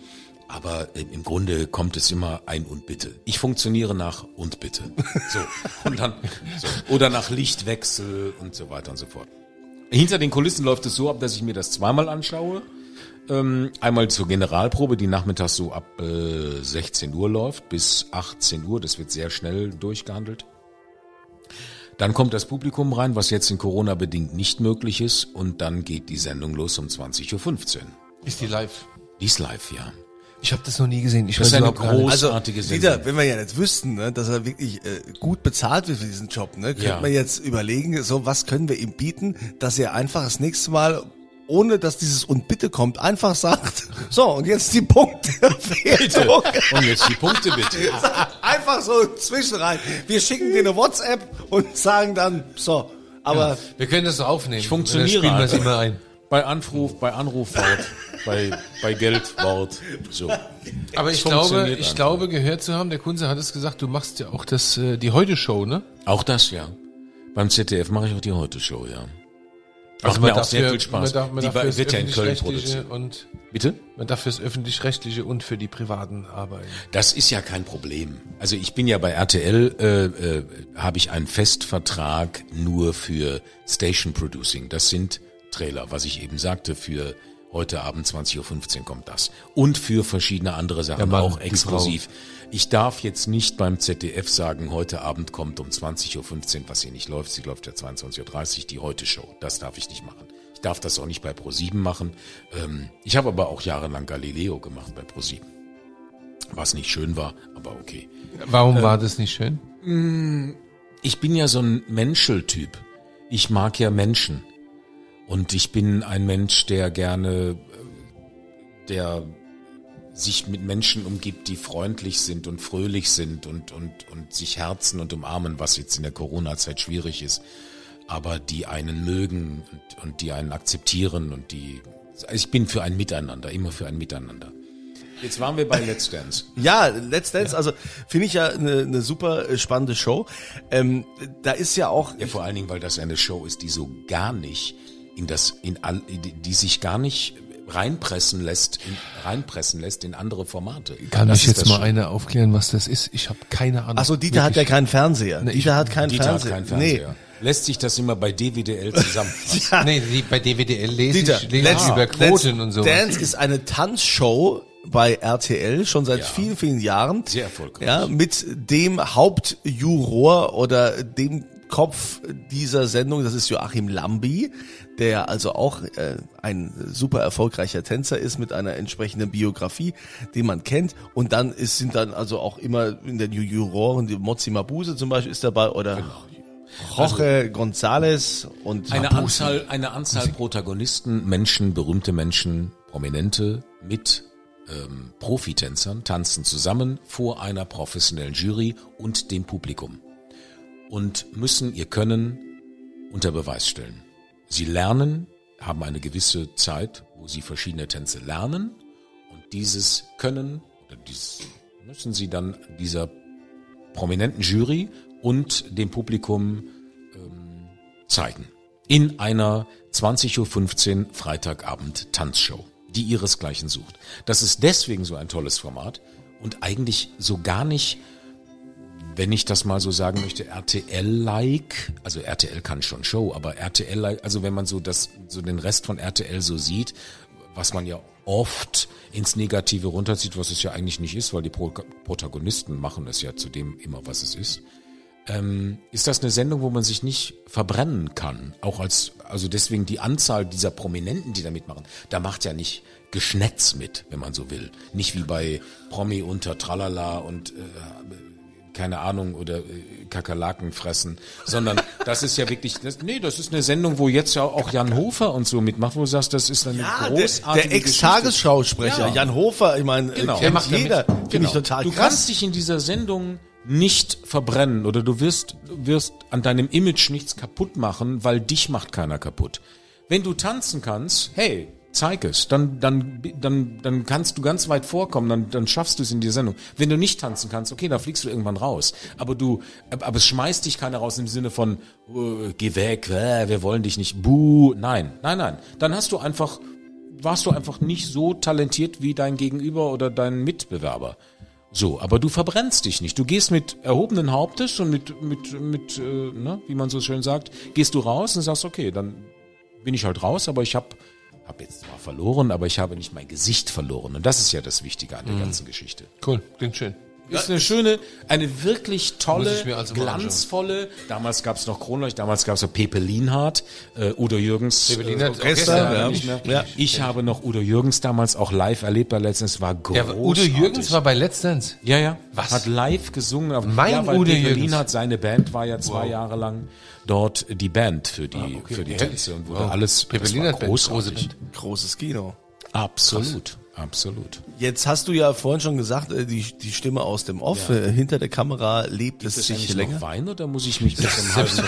aber im Grunde kommt es immer ein und bitte. Ich funktioniere nach und bitte. So. Und dann, so. Oder nach Lichtwechsel und so weiter und so fort. Hinter den Kulissen läuft es so ab, dass ich mir das zweimal anschaue. Ähm, einmal zur Generalprobe, die nachmittags so ab äh, 16 Uhr läuft, bis 18 Uhr. Das wird sehr schnell durchgehandelt. Dann kommt das Publikum rein, was jetzt in Corona bedingt nicht möglich ist. Und dann geht die Sendung los um 20.15 Uhr. Ist die live? Die ist live, ja. Ich habe das noch nie gesehen. Ich Das ist eine große- Also, Großartige Sendung. Dieter, wenn wir ja jetzt wüssten, ne, dass er wirklich äh, gut bezahlt wird für diesen Job, ne, könnte Ja. man jetzt überlegen, so was können wir ihm bieten, dass er einfach das nächste Mal ohne dass dieses und bitte kommt, einfach sagt, so, und jetzt die Punkte. <laughs> Bitte. Und jetzt die Punkte bitte. <laughs> Einfach so zwischenrein. Wir schicken dir eine WhatsApp und sagen dann, so, aber Wir können das so aufnehmen. Ich funktioniere spielen wir es einfach. immer ein. Bei Anruf, bei Anrufwort, bei, bei Geldwort. So. Aber ich glaube, ich einfach. glaube, gehört zu haben, der Kunze hat es gesagt, du machst ja auch das, äh, die Heute-Show, ne? Auch das, ja. Beim ZDF mache ich auch die Heute-Show, ja. Also Macht mir auch sehr viel Spaß. Man darf, man Die wird ja in Köln produziert. und Bitte? man darf fürs Öffentlich-Rechtliche und für die Privaten arbeiten. Das ist ja kein Problem. Also ich bin ja bei RTL, äh, äh, habe ich einen Festvertrag nur für Station Producing. Das sind Trailer, was ich eben sagte, für heute Abend 20.15 Uhr kommt das. Und für verschiedene andere Sachen Mann, auch exklusiv. Ich darf jetzt nicht beim ZDF sagen, heute Abend kommt um 20.15 Uhr, was hier nicht läuft. Sie läuft ja 22.30 Uhr, die Heute-Show. Das darf ich nicht machen. Ich darf das auch nicht bei Pro7 machen. Ähm, ich habe aber auch jahrelang Galileo gemacht bei Pro7. Was nicht schön war, aber okay. Warum war das nicht schön? Ich bin ja so ein Menscheltyp. Ich mag ja Menschen. Und ich bin ein Mensch, der gerne, äh, der sich mit Menschen umgibt, die freundlich sind und fröhlich sind und, und, und sich herzen und umarmen, was jetzt in der Corona-Zeit schwierig ist. aber die einen mögen und, und die einen akzeptieren und die, also ich bin für ein Miteinander, immer für ein Miteinander. Jetzt waren wir bei Let's Dance. <laughs> Ja, Let's Dance, also finde ich ja eine, eine super äh, spannende Show. Ähm, da ist ja auch, Ja, vor allen Dingen, weil das eine Show ist, die so gar nicht in das, in all, die, sich gar nicht reinpressen lässt, in, reinpressen lässt in andere Formate. Kann Das ich ist jetzt mal einer aufklären, was das ist? Ich habe keine Ahnung. achso, Dieter hat ja Wirklich. keinen Fernseher. Nee, ich- Dieter hat keinen Dieter hat Fernseher. keinen Fernseher. Lässt sich das immer bei DWDL <laughs> zusammenfassen. Nee, die, bei DWDL lese Dieter, ich, lese ich über Quoten und so. Dance ist eine Tanzshow bei RTL schon seit vielen, vielen Jahren. Sehr erfolgreich. Ja, mit dem Hauptjuror oder dem Kopf dieser Sendung, das ist Joachim Lambi, der also auch äh, ein super erfolgreicher Tänzer ist mit einer entsprechenden Biografie, den man kennt. Und dann ist, sind dann also auch immer in den Juroren, die Mozi Mabuse zum Beispiel ist dabei oder Jorge González und Eine Mabuse. Anzahl, eine Anzahl Protagonisten, Menschen, berühmte Menschen, Prominente mit ähm, Profitänzern tanzen zusammen vor einer professionellen Jury und dem Publikum und müssen ihr Können unter Beweis stellen. Sie lernen, haben eine gewisse Zeit, wo sie verschiedene Tänze lernen und dieses Können oder dieses müssen sie dann dieser prominenten Jury und dem Publikum ähm, zeigen. In einer 20.15 Uhr Freitagabend Tanzshow, die ihresgleichen sucht. Das ist deswegen so ein tolles Format und eigentlich so gar nicht, wenn ich das mal so sagen möchte, RTL-like, also RTL kann schon Show, aber RTL-like, also wenn man so das, so den Rest von RTL so sieht, was man ja oft ins Negative runterzieht, was es ja eigentlich nicht ist, weil die Pro Protagonisten machen es ja zu dem immer, was es ist ähm, ist das eine Sendung, wo man sich nicht verbrennen kann. Auch als, also deswegen die Anzahl dieser Prominenten, die da mitmachen, da macht ja nicht Geschnetz mit, wenn man so will. Nicht wie bei Promi unter Tralala und äh, keine Ahnung oder äh, Kakerlaken fressen, sondern das ist ja wirklich, das, nee, das ist eine Sendung, wo jetzt ja auch Jan Hofer und so mitmacht, wo du sagst, das ist eine Ja, der, großartige der Ex-Tagesschausprecher, Ja. Jan Hofer, ich meine, Genau. kennt Der macht jeder. Finde Genau. ich total du krass. kannst dich in dieser Sendung nicht verbrennen oder du wirst, du wirst an deinem Image nichts kaputt machen, weil dich macht keiner kaputt. Wenn du tanzen kannst, hey, zeig es, dann, dann, dann, dann kannst du ganz weit vorkommen, dann, dann schaffst du es in die Sendung. Wenn du nicht tanzen kannst, okay, dann fliegst du irgendwann raus. Aber du, aber es schmeißt dich keiner raus im Sinne von, äh, geh weg, äh, wir wollen dich nicht, buh, nein, nein, nein. Dann hast du einfach, warst du einfach nicht so talentiert wie dein Gegenüber oder dein Mitbewerber. So, aber du verbrennst dich nicht. Du gehst mit erhobenen Hauptes und mit, mit, mit, äh, ne, wie man so schön sagt, gehst du raus und sagst, okay, dann bin ich halt raus, aber ich habe hab jetzt zwar verloren, aber ich habe nicht mein Gesicht verloren. Und das ist ja das Wichtige an der ganzen Geschichte. Cool, klingt schön. Ist eine schöne, eine wirklich tolle, also glanzvolle, damals gab es noch Kronleucht, damals gab es noch Pepe Lienhardt, äh, Udo Jürgens. Pepe Lienhardt, Orchester, Orchester, ja. nicht mehr. Ja. Ich habe noch Udo Jürgens damals auch live erlebt bei letztens, war Ja, großartig. Udo Jürgens war bei Let's Dance. Ja, ja. Was? Hat live gesungen. Aber- Mein ja, weil Udo Pepe Jürgens. Lienhardt, seine Band war ja zwei Jahre lang dort die Band für die, für die Ja. Tänze und wurde Wow. alles Pepe das war großartig. Band. Großes Kino. Absolut, absolut. Jetzt hast du ja vorhin schon gesagt, äh, die, die Stimme aus dem Off, äh, hinter der Kamera lebt Ist es das sich eigentlich länger. noch Wein oder muss ich mich bis zum Hals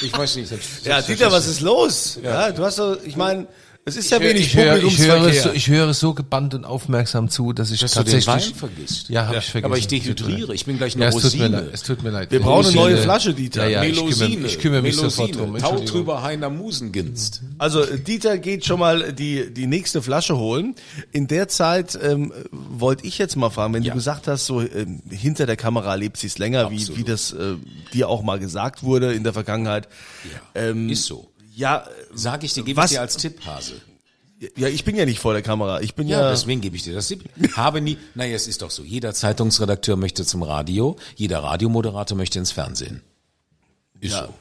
Ich weiß nicht. Selbst, Ja, Dieter, was ist los? Ja, du hast doch, ich meine, es ist ja wenig ich, höre, ich, höre so, ich höre so gebannt und aufmerksam zu, dass ich Dass du den tatsächlich... Wein vergisst. Ja, habe ich vergessen. Aber ich dehydriere. Ich bin gleich eine ja, es tut mir Rosine. leid. Es tut mir leid. Wir brauchen eine neue Flasche, Dieter. Ja, ja, ich kümmere, Melusine, ich kümmere mich Melusine, sofort drum. Tau drüber Heiner Musenginst. Also äh, Dieter geht schon mal die, die nächste Flasche holen. In der Zeit ähm, wollte ich jetzt mal fragen, wenn Ja. du gesagt hast, so ähm, hinter der Kamera lebt sich's länger, wie, Absolut. wie das äh, dir auch mal gesagt wurde in der Vergangenheit. Ähm, Ist so. Ja, Sag ich dir, gebe Was- ich dir als Tipp, Hase. ja, ich bin ja nicht vor der Kamera. Ich bin Ja, ja, deswegen gebe ich dir das Tipp. Habe nie, naja, es ist doch so. Jeder Zeitungsredakteur möchte zum Radio, jeder Radiomoderator möchte ins Fernsehen. Ist Ja. so.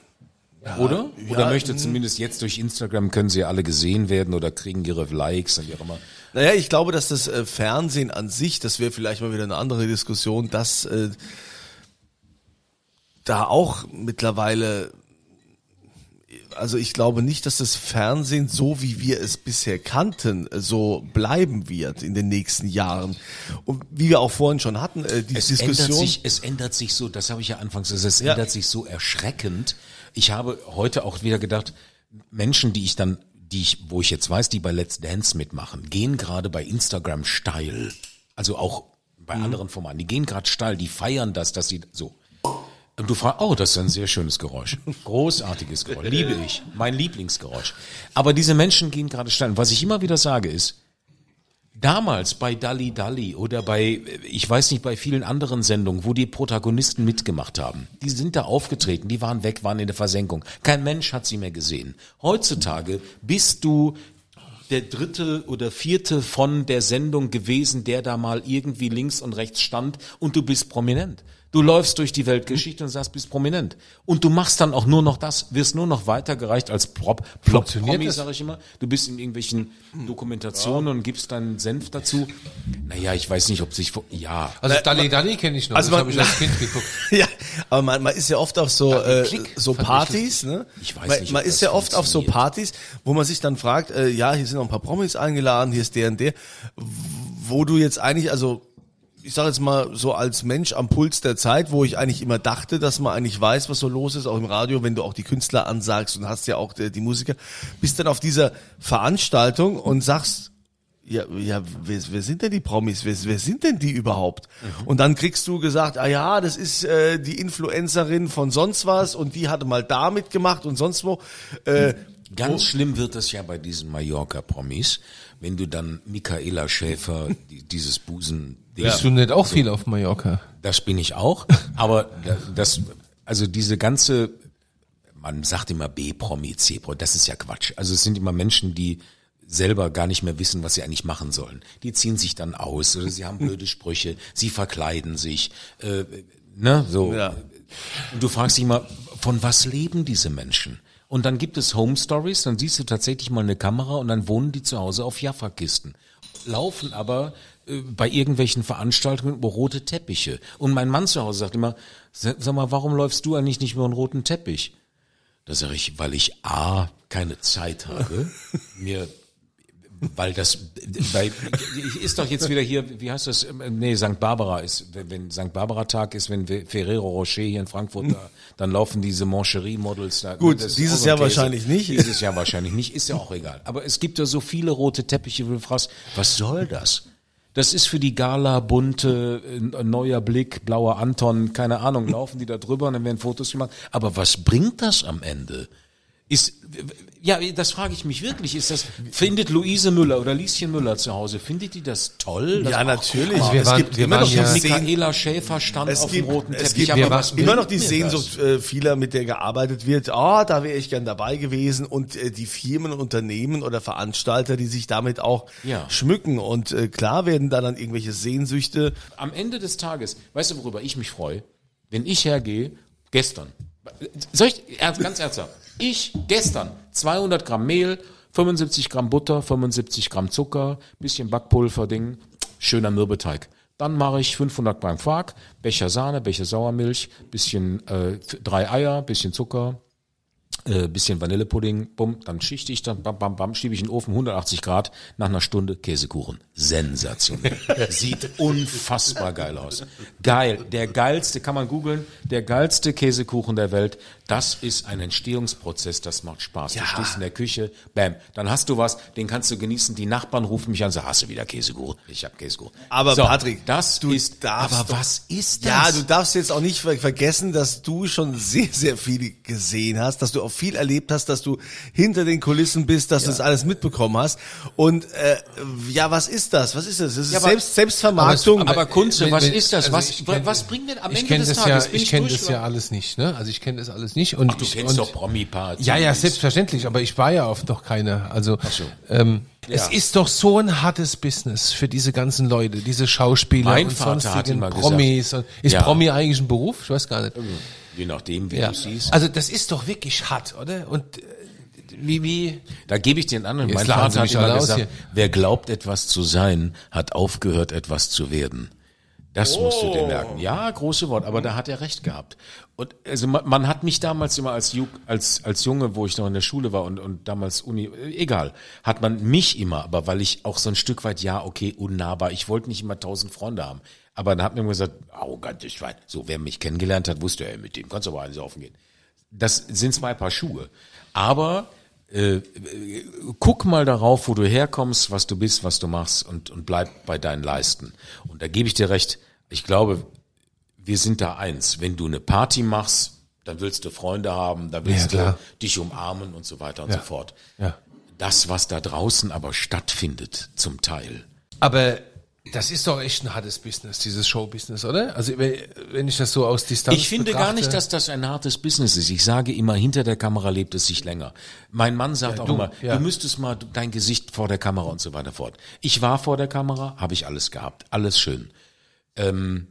Oder? Oder ja, möchte zumindest jetzt durch Instagram können sie alle gesehen werden oder kriegen ihre Likes und wie auch immer. Naja, ich glaube, dass das äh, Fernsehen an sich, das wäre vielleicht mal wieder eine andere Diskussion, dass äh, da auch mittlerweile, also ich glaube nicht, dass das Fernsehen so wie wir es bisher kannten, so bleiben wird in den nächsten Jahren. Und wie wir auch vorhin schon hatten, äh, die Es ändert Diskussion. sich, es ändert sich so, das habe ich ja anfangs gesagt, es Ja. ändert sich so erschreckend Ich habe heute auch wieder gedacht, Menschen, die ich dann, die ich, wo ich jetzt weiß, die bei Let's Dance mitmachen, gehen gerade bei Instagram steil. Also auch bei anderen Formaten. Die gehen gerade steil, die feiern das, dass sie so. Und du fragst, oh, das ist ein sehr schönes Geräusch. Großartiges Geräusch. Liebe ich. Mein Lieblingsgeräusch. Aber diese Menschen gehen gerade steil. Was ich immer wieder sage ist, damals bei Dalli Dalli oder bei, ich weiß nicht, bei vielen anderen Sendungen, wo die Protagonisten mitgemacht haben, die sind da aufgetreten, die waren weg, waren in der Versenkung. Kein Mensch hat sie mehr gesehen. Heutzutage bist du der dritte oder vierte von der Sendung gewesen, der da mal irgendwie links und rechts stand und du bist prominent. Du läufst durch die Weltgeschichte und sagst, bist prominent. Und du machst dann auch nur noch das, wirst nur noch weitergereicht als Prop, Plop Promi, das? sag ich immer. Du bist in irgendwelchen Dokumentationen und gibst deinen Senf dazu. Naja, ich weiß nicht, ob sich, ja. Also Dalli Dalli kenne ich noch, Also das habe ich als <laughs> Kind geguckt. Ja, aber man, man ist ja oft auf so, äh, so Partys, ne? Ich weiß man, nicht, man ist ja oft auf so. Partys, wo man sich dann fragt, äh, ja, hier sind noch ein paar Promis eingeladen, hier ist der und der, wo du jetzt eigentlich, also ich sage jetzt mal so als Mensch am Puls der Zeit, wo ich eigentlich immer dachte, dass man eigentlich weiß, was so los ist, auch im Radio, wenn du auch die Künstler ansagst und hast ja auch die, die Musiker, bist dann auf dieser Veranstaltung und sagst, ja, ja, wer, wer sind denn die Promis? Wer, wer sind denn die überhaupt? Und dann kriegst du gesagt, ah ja, das ist äh, die Influencerin von sonst was und die hatte mal da mitgemacht und sonst wo. Äh, Ganz schlimm wird es ja bei diesen Mallorca-Promis, wenn du dann Michaela Schäfer, <laughs> die, dieses Busen, Bist du nicht auch viel auf Mallorca? das bin ich auch, aber da- das, also diese ganze, man sagt immer B-Promi, C-Promi, das ist ja Quatsch. Also es sind immer Menschen, die selber gar nicht mehr wissen, was sie eigentlich machen sollen. Die ziehen sich dann aus oder sie haben <laughs> blöde Sprüche, sie verkleiden sich, äh, ne, so. Ja. Und du fragst dich mal, von was leben diese Menschen? Und dann gibt es Home Stories, dann siehst du tatsächlich mal eine Kamera und dann wohnen die zu Hause auf Jaffa-Kisten. Laufen aber äh, bei irgendwelchen Veranstaltungen über rote Teppiche. Und mein Mann zu Hause sagt immer, sag mal, warum läufst du eigentlich nicht über einen roten Teppich? Da sage ich, weil ich A, keine Zeit habe, <laughs> mir weil das, weil, ist doch jetzt wieder hier, wie heißt das, nee, St. Barbara ist, wenn- wenn St. Barbara Tag ist, wenn Ferrero Rocher hier in Frankfurt, da, dann laufen diese Mancherie-Models da. Gut, dieses Jahr wahrscheinlich nicht. Dieses Jahr wahrscheinlich nicht, ist ja auch egal. Aber es gibt ja so viele rote Teppiche, wo du fragst, was soll das? Das ist für die Gala bunte, äh, neuer Blick, blauer Anton, keine Ahnung, laufen die da drüber und dann werden Fotos gemacht. Aber was bringt das am Ende? Ist, ja, das frage ich mich wirklich. Ist das, findet Luise Müller oder Lieschen Müller zu Hause, findet die das toll? Ja, ach, natürlich. Also wir es waren- gibt wir immer waren noch ja- Michaela Schäfer stand es auf gibt, dem roten es Teppich. gibt immer, was immer noch die Sehnsucht äh, vieler, mit der gearbeitet wird. Ah, da wäre ich gern dabei gewesen und äh, die Firmen, Unternehmen oder Veranstalter, die sich damit auch Ja. schmücken und äh, klar werden da dann irgendwelche Sehnsüchte. am Ende des Tages, weißt du, worüber ich mich freue? Wenn ich hergehe, gestern, soll ich, ganz ernsthaft, ich gestern 200 Gramm Mehl, 75 Gramm Butter, 75 Gramm Zucker, bisschen Backpulver, Ding, schöner Mürbeteig. Dann mache ich 500 Gramm Quark, Becher Sahne, Becher Sauermilch, bisschen äh, drei Eier, bisschen Zucker, äh, bisschen Vanillepudding, bumm, dann schichte ich, dann bam, bam, bam, schiebe ich in den Ofen 180 Grad, nach einer Stunde Käsekuchen. Sensationell. <laughs> Sieht unfassbar geil aus. Geil. Der geilste, kann man googeln, der geilste Käsekuchen der Welt. Das ist ein Entstehungsprozess, das macht Spaß. Du stehst in der Küche, bam, dann hast du was, den kannst du genießen. Die Nachbarn rufen mich an, sagen, hast du wieder Käsekuchen? Ich hab Käsekuchen. Aber so, Patrick, das du ist, darfst aber doch- was ist Ja, das? du darfst jetzt auch nicht ver vergessen, dass du schon sehr, sehr viel gesehen hast, dass du auch viel erlebt hast, dass du hinter den Kulissen bist, dass du das alles mitbekommen hast. Und äh, ja, was ist das? Was ist das? Das ist Ja, aber- Selbst, Selbstvermarktung. Aber Aber Kunze, was ist das? also Was- kenn- was bringt denn am Ende des das Tages? Ja, Bin ich kenne das ja alles nicht, ne? Also ich kenne das alles nicht. Und Du ich, kennst und, doch Promi-Partys. Ja, ja, selbstverständlich, aber ich war ja oft doch keine. Also so. ähm, es ist doch so ein hartes Business für diese ganzen Leute, diese Schauspieler Mein und Vater sonstigen Promis. Und, ist Ja. Promi eigentlich ein Beruf? Ich weiß gar nicht. Je nachdem, wie Ja. du siehst. Also das ist doch wirklich hart, oder? Und äh, wie wie Da gebe ich dir einen anderen. Jetzt Mein Vater hat immer gesagt, hier. wer glaubt, etwas zu sein, hat aufgehört, etwas zu werden. Das musst du dir merken. Ja, große Wort, aber da hat er recht gehabt. Und also man, man hat mich damals immer als, Ju als als Junge, wo ich noch in der Schule war und, und damals Uni, egal, hat man mich immer, aber weil ich auch so ein Stück weit, ja, okay, unnahbar, ich wollte nicht immer tausend Freunde haben. Aber dann hat mir immer gesagt, arrogantes Schwein. So, wer mich kennengelernt hat, wusste, ey, mit dem kannst du aber alles saufen gehen. das sind zwei Paar Schuhe. Aber äh, guck mal darauf, wo du herkommst, was du bist, was du machst und, und bleib bei deinen Leisten. Und da gebe ich dir recht, ich glaube, wir sind da eins. Wenn du eine Party machst, dann willst du Freunde haben, dann willst Ja, du dich umarmen und so weiter und Ja. so fort. Ja. Das, was da draußen aber stattfindet, zum Teil. Aber das ist doch echt ein hartes Business, dieses Show-Business, oder? Also wenn, ich das so aus Distanz Ich finde betrachte, gar nicht, dass das ein hartes Business ist. Ich sage immer, hinter der Kamera lebt es sich länger. Mein Mann sagt auch du, immer, ja. du müsstest mal dein Gesicht vor der Kamera und so weiter fort. Ich war vor der Kamera, habe ich alles gehabt, alles schön. Ähm,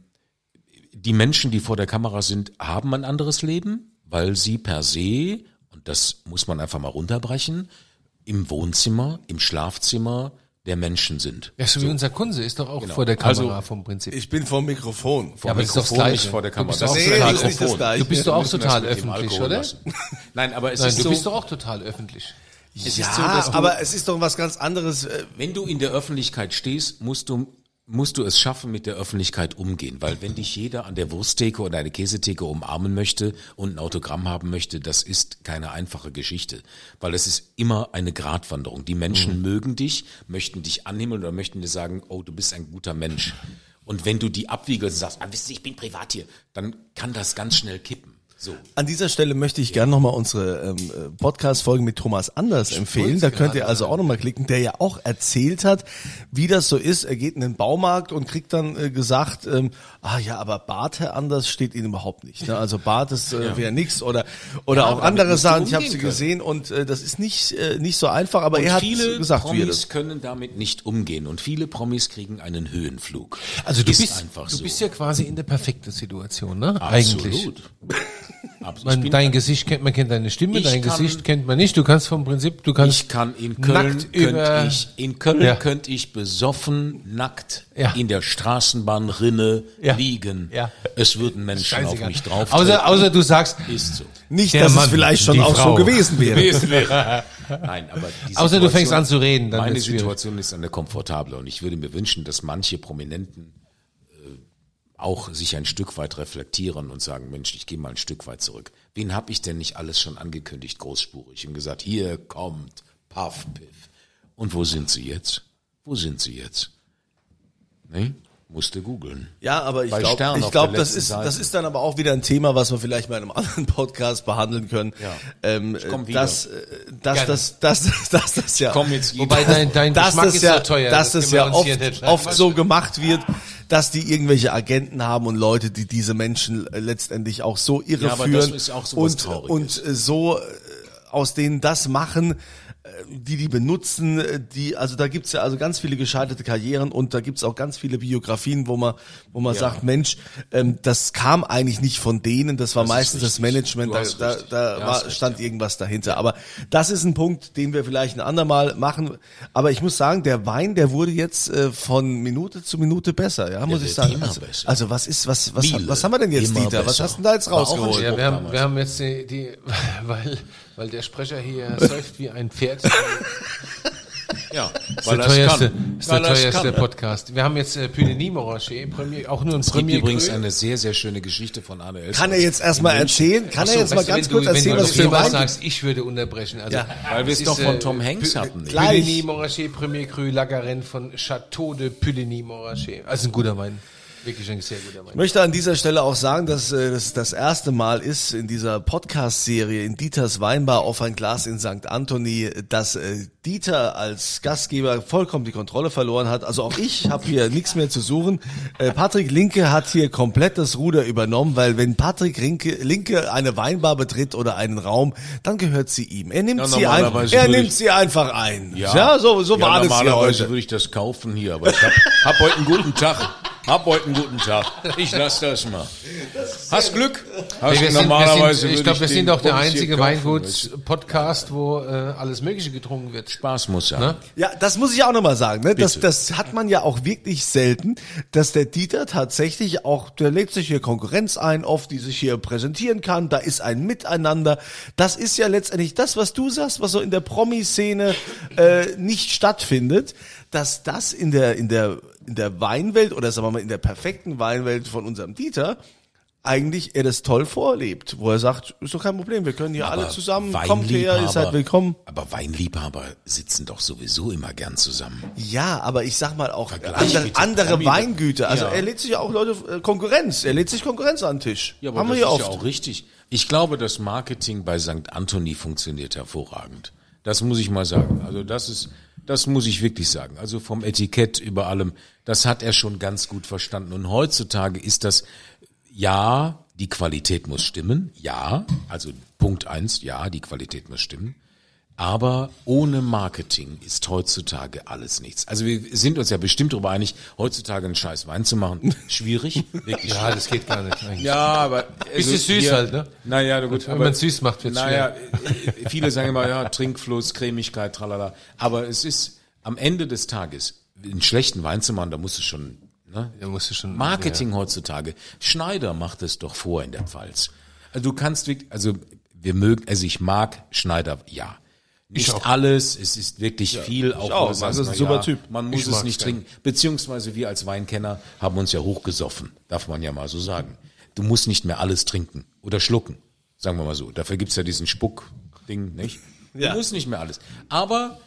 die Menschen, die vor der Kamera sind, haben ein anderes Leben, weil sie per se, und das muss man einfach mal runterbrechen, im Wohnzimmer, im Schlafzimmer der Menschen sind. Ja, so wie unser Kunze ist doch auch Genau. vor der Kamera Also, vom Prinzip. Ich bin vom Mikrofon. ja, aber das ist doch das Mikrofon, Gleiche. vor der Du Kamera. bist Das doch auch ist Nee, total, das ist nicht das offen. Gleiche. du bist doch auch total dem öffentlich, oder? lassen. <laughs> Nein, aber es Nein, ist du so, bist doch auch total öffentlich. es Ja, ist so, dass du, aber es ist doch was ganz anderes. äh, wenn du in der Öffentlichkeit stehst, musst du musst du es schaffen, mit der Öffentlichkeit umgehen. Weil wenn dich jeder an der Wursttheke oder eine Käsetheke umarmen möchte und ein Autogramm haben möchte, das ist keine einfache Geschichte. Weil es ist immer eine Gratwanderung. Die Menschen mögen dich, möchten dich annehmen oder möchten dir sagen, oh, du bist ein guter Mensch. Und wenn du die abwiegelst und sagst, ah, wisst ihr, ich bin privat hier, dann kann das ganz schnell kippen. So. An dieser Stelle möchte ich gerne nochmal unsere ähm, äh, Podcast-Folge mit Thomas Anders empfehlen. Da könnt ihr also auch nochmal klicken, der ja auch erzählt hat, wie das so ist. Er geht in den Baumarkt und kriegt dann äh, gesagt, ähm, ah ja, aber Bart, Herr Anders, steht Ihnen überhaupt nicht. Ne? Also Bart ist äh, wäre nix oder oder Ja, auch andere Sachen. Ich habe sie können. gesehen und äh, das ist nicht äh, nicht so einfach, aber Und er hat viele gesagt, wie er Promis das. können damit nicht umgehen und viele Promis kriegen einen Höhenflug. Also du ist bist, einfach du so. bist ja quasi in der perfekten Situation, ne? Eigentlich. Absolut. <laughs> Absolut. Man, dein Gesicht kennt, man kennt deine Stimme, dein kann- Gesicht kennt man nicht. Du kannst vom Prinzip, du kannst Ich kann in Köln nackt über, könnte ich in Köln Ja. könnte ich besoffen nackt Ja. in der Straßenbahnrinne Ja. liegen. Ja. Es würden Menschen auf Scheißegal. mich drauf. Außer, außer du sagst, ist so. Nicht, dass Mann, es vielleicht schon auch Frau. so gewesen wäre. gewesen wäre. <laughs> Nein, aber die Außer du Situation- fängst an zu reden, dann Meine. Situation ist eine komfortable und ich würde mir wünschen, dass manche Prominenten auch sich ein Stück weit reflektieren und sagen, Mensch, ich gehe mal ein Stück weit zurück. Wen habe ich denn nicht alles schon angekündigt, großspurig und gesagt, hier kommt Puff Piff. Und wo sind sie jetzt? Wo sind sie jetzt? Ne? Musste googeln. Ja, aber ich glaube, ich glaube, das ist, Seite. das ist dann aber auch wieder ein Thema, was wir vielleicht mal in einem <laughs> anderen Podcast behandeln können. Ja. Ähm, Ich komm wieder. dass, äh, dass, Gerne. das, dass, <laughs> dass, dass das ja, Komm jetzt wobei dein, dein dass Geschmack das ist ja, so teuer. dass das wir ja oft, oft so gemacht wird, <laughs> dass die irgendwelche Agenten haben und Leute, die diese Menschen äh, letztendlich auch so irreführen das ist auch so und, und äh, so äh, aus denen das machen, äh, die die benutzen, äh, die, also da gibt's ja also ganz viele gescheiterte Karrieren und da gibt's auch ganz viele Biografien, wo man, wo man sagt, Mensch, ähm, das kam eigentlich nicht von denen, das war Das ist meistens das richtig. Management, da, da, da Du war, stand ja. irgendwas dahinter. Aber das ist ein Punkt, den wir vielleicht ein andermal machen. Aber ich muss sagen, der Wein, der wurde jetzt äh, von Minute zu Minute besser, ja, muss ich sagen. Also, also was ist, was, was, Miele, was haben wir denn jetzt, Dieter? Was besser. hast du denn da jetzt rausgeholt? Ja, wir haben, wir haben jetzt die, die <laughs> weil, weil der Sprecher hier <laughs> säuft wie ein Pferd. Ja, Das ist der teuerste, ist der Weil er's teuerste kann. Podcast. Wir haben jetzt äh, Morachet, Premier, auch nur ein Es gibt Premier übrigens Cru. eine sehr, sehr schöne Geschichte von Arne Elsholz. Kann er jetzt erstmal erzählen? Kann so, er jetzt mal du, ganz kurz du, wenn erzählen, du was das für ein Thema Wein sagst, ich würde unterbrechen. Also, Ja. Weil wir es ist, doch von äh, Tom Hanks Pu- hatten. Puligny Morachet, Premier Cru, Lagaren von Chateau de Puligny Morachet. Also ein guter Wein. Wirklich ein sehr guter Wein. Ich möchte an dieser Stelle auch sagen, dass äh, das das erste Mal ist in dieser Podcast-Serie in Dieters Weinbar auf ein Glas in St. Anthony, dass äh, Dieter als Gastgeber vollkommen die Kontrolle verloren hat. Also auch ich habe hier nichts mehr zu suchen. Äh, Patrick Linke hat hier komplett das Ruder übernommen, weil wenn Patrick Linke, Linke eine Weinbar betritt oder einen Raum, dann gehört sie ihm. Er nimmt Ja, sie ein, er nimmt ich- sie einfach ein. Ja, so, so ja, war das hier normalerweise würde ich das kaufen hier, aber ich hab, hab heute einen guten Tag. Hab heute einen guten Tag. Ich lass das mal. Hast Glück. Hast wir sind, wir normalerweise sind, ich glaube, wir sind auch der einzige kaufen. Weingut-Podcast, wo äh, alles Mögliche getrunken wird. Spaß muss sein. Ne? Ja, das muss ich auch nochmal sagen. Ne? Das, das hat man ja auch wirklich selten, dass der Dieter tatsächlich auch, der legt sich hier Konkurrenz ein, oft die sich hier präsentieren kann. Da ist ein Miteinander. Das ist ja letztendlich das, was du sagst, was so in der Promi-Szene äh, nicht stattfindet, dass das in der in der in der Weinwelt oder sagen wir mal in der perfekten Weinwelt von unserem Dieter eigentlich er das toll vorlebt, wo er sagt, ist doch kein Problem, wir können hier alle Aber zusammen, kommt her, ihr seid willkommen. Aber Weinliebhaber sitzen doch sowieso immer gern zusammen. Ja, aber ich sag mal auch andere, andere Weingüter. Also Ja. er lädt sich auch Leute äh, Konkurrenz, er lädt sich Konkurrenz an den Tisch. Ja, aber Haben wir das hier ist oft. ja auch richtig. Ich glaube, das Marketing bei St. Anthony funktioniert hervorragend. Das muss ich mal sagen. Also das ist, das muss ich wirklich sagen. Also vom Etikett über allem, das hat er schon ganz gut verstanden. Und heutzutage ist das, ja, die Qualität muss stimmen. Ja, also Punkt eins, ja, die Qualität muss stimmen. Aber ohne Marketing ist heutzutage alles nichts. Also wir sind uns ja bestimmt darüber einig, heutzutage einen scheiß Wein zu machen. <laughs> Schwierig, wirklich Ja, das geht gar nicht eigentlich. ja, aber Bisschen süß halt, ne? Naja, na gut. Wenn man süß macht, wird's Naja, äh, viele sagen immer, ja, Trinkfluss, Cremigkeit, tralala. Aber es ist am Ende des Tages, einen schlechten Wein zu machen, da musst du schon, ne? Da musst du schon. Marketing heutzutage. Schneider macht es doch vor in der Pfalz. Also du kannst wirklich, also wir mögen, also ich mag Schneider, ja. Nicht auch. alles, es ist wirklich viel, auch, auch. sagst, Also ist ein super ja, Typ. Man muss Ich es nicht gern. trinken. Beziehungsweise wir als Weinkenner haben uns ja hochgesoffen, darf man ja mal so sagen. Du musst nicht mehr alles trinken oder schlucken, sagen wir mal so. Dafür gibt's ja diesen Spuck-Ding, nicht? Ja. Du musst nicht mehr alles. Aber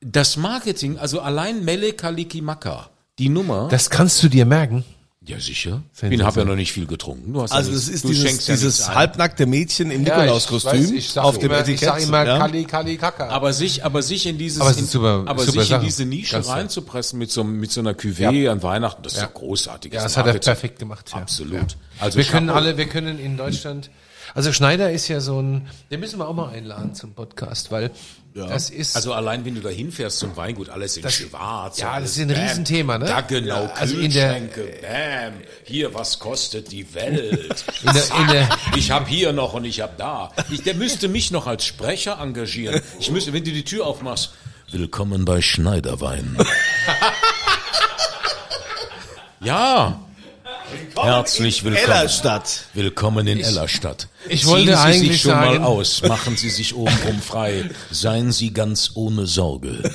das Marketing, also allein Mele Kalikimaka, die Nummer, Das kannst du dir merken. Ja sicher. Ich habe ja noch nicht viel getrunken. Du hast Also ja das nichts- ist dieses, ja dieses ein. halbnackte Mädchen im Nikolauskostüm ich sag auf dem Etikett. Ich sag immer ja. Kali, Kali, Kaka. Aber sich, aber sich in dieses, Aber es in, super- aber super sich in diese Nische Ganz reinzupressen mit so, mit so einer Cuvée an Weihnachten, das ist ja großartig. Ja, das hat er perfekt gemacht. Ja. Absolut. Ja. Also wir können alle, wir können in Deutschland, also Schneider ist ja so ein, den müssen wir auch mal einladen zum Podcast, weil das ist, Also allein wenn du da hinfährst zum Weingut, alles in schwarz. ja, alles das ist ein bam. Riesenthema, ne? Da genau, Ja, also in der- bam. Hier, was kostet die Welt? <laughs> in der, in der, <laughs> Ich habe hier noch und ich habe da. Ich, der müsste mich noch als Sprecher engagieren. Ich müsste, wenn du die Tür aufmachst, willkommen bei Schneiderwein. <laughs> ja. Herzlich willkommen. Ellerstadt. Willkommen in Ellerstadt. Ich wollte Ziehen Sie eigentlich sich schon sagen- mal aus, machen Sie sich obenrum frei, seien Sie ganz ohne Sorge. <laughs>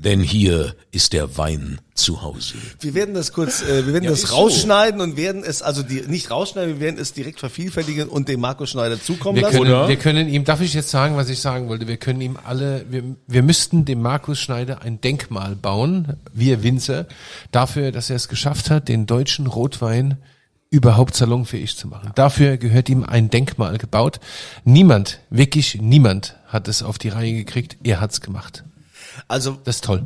Denn hier ist der Wein zu Hause. Wir werden das kurz, äh, wir werden Ja, das rausschneiden und werden es, also die, nicht rausschneiden, wir werden es direkt vervielfältigen und dem Markus Schneider zukommen wir lassen. können, Oder? wir können ihm, darf ich jetzt sagen, was ich sagen wollte? Wir können ihm alle, wir, wir müssten dem Markus Schneider ein Denkmal bauen, wir Winzer, dafür, dass er es geschafft hat, den deutschen Rotwein überhaupt salonfähig zu machen. Dafür gehört ihm ein Denkmal gebaut. Niemand, wirklich niemand hat es auf die Reihe gekriegt. Er hat's gemacht. Also Das ist toll.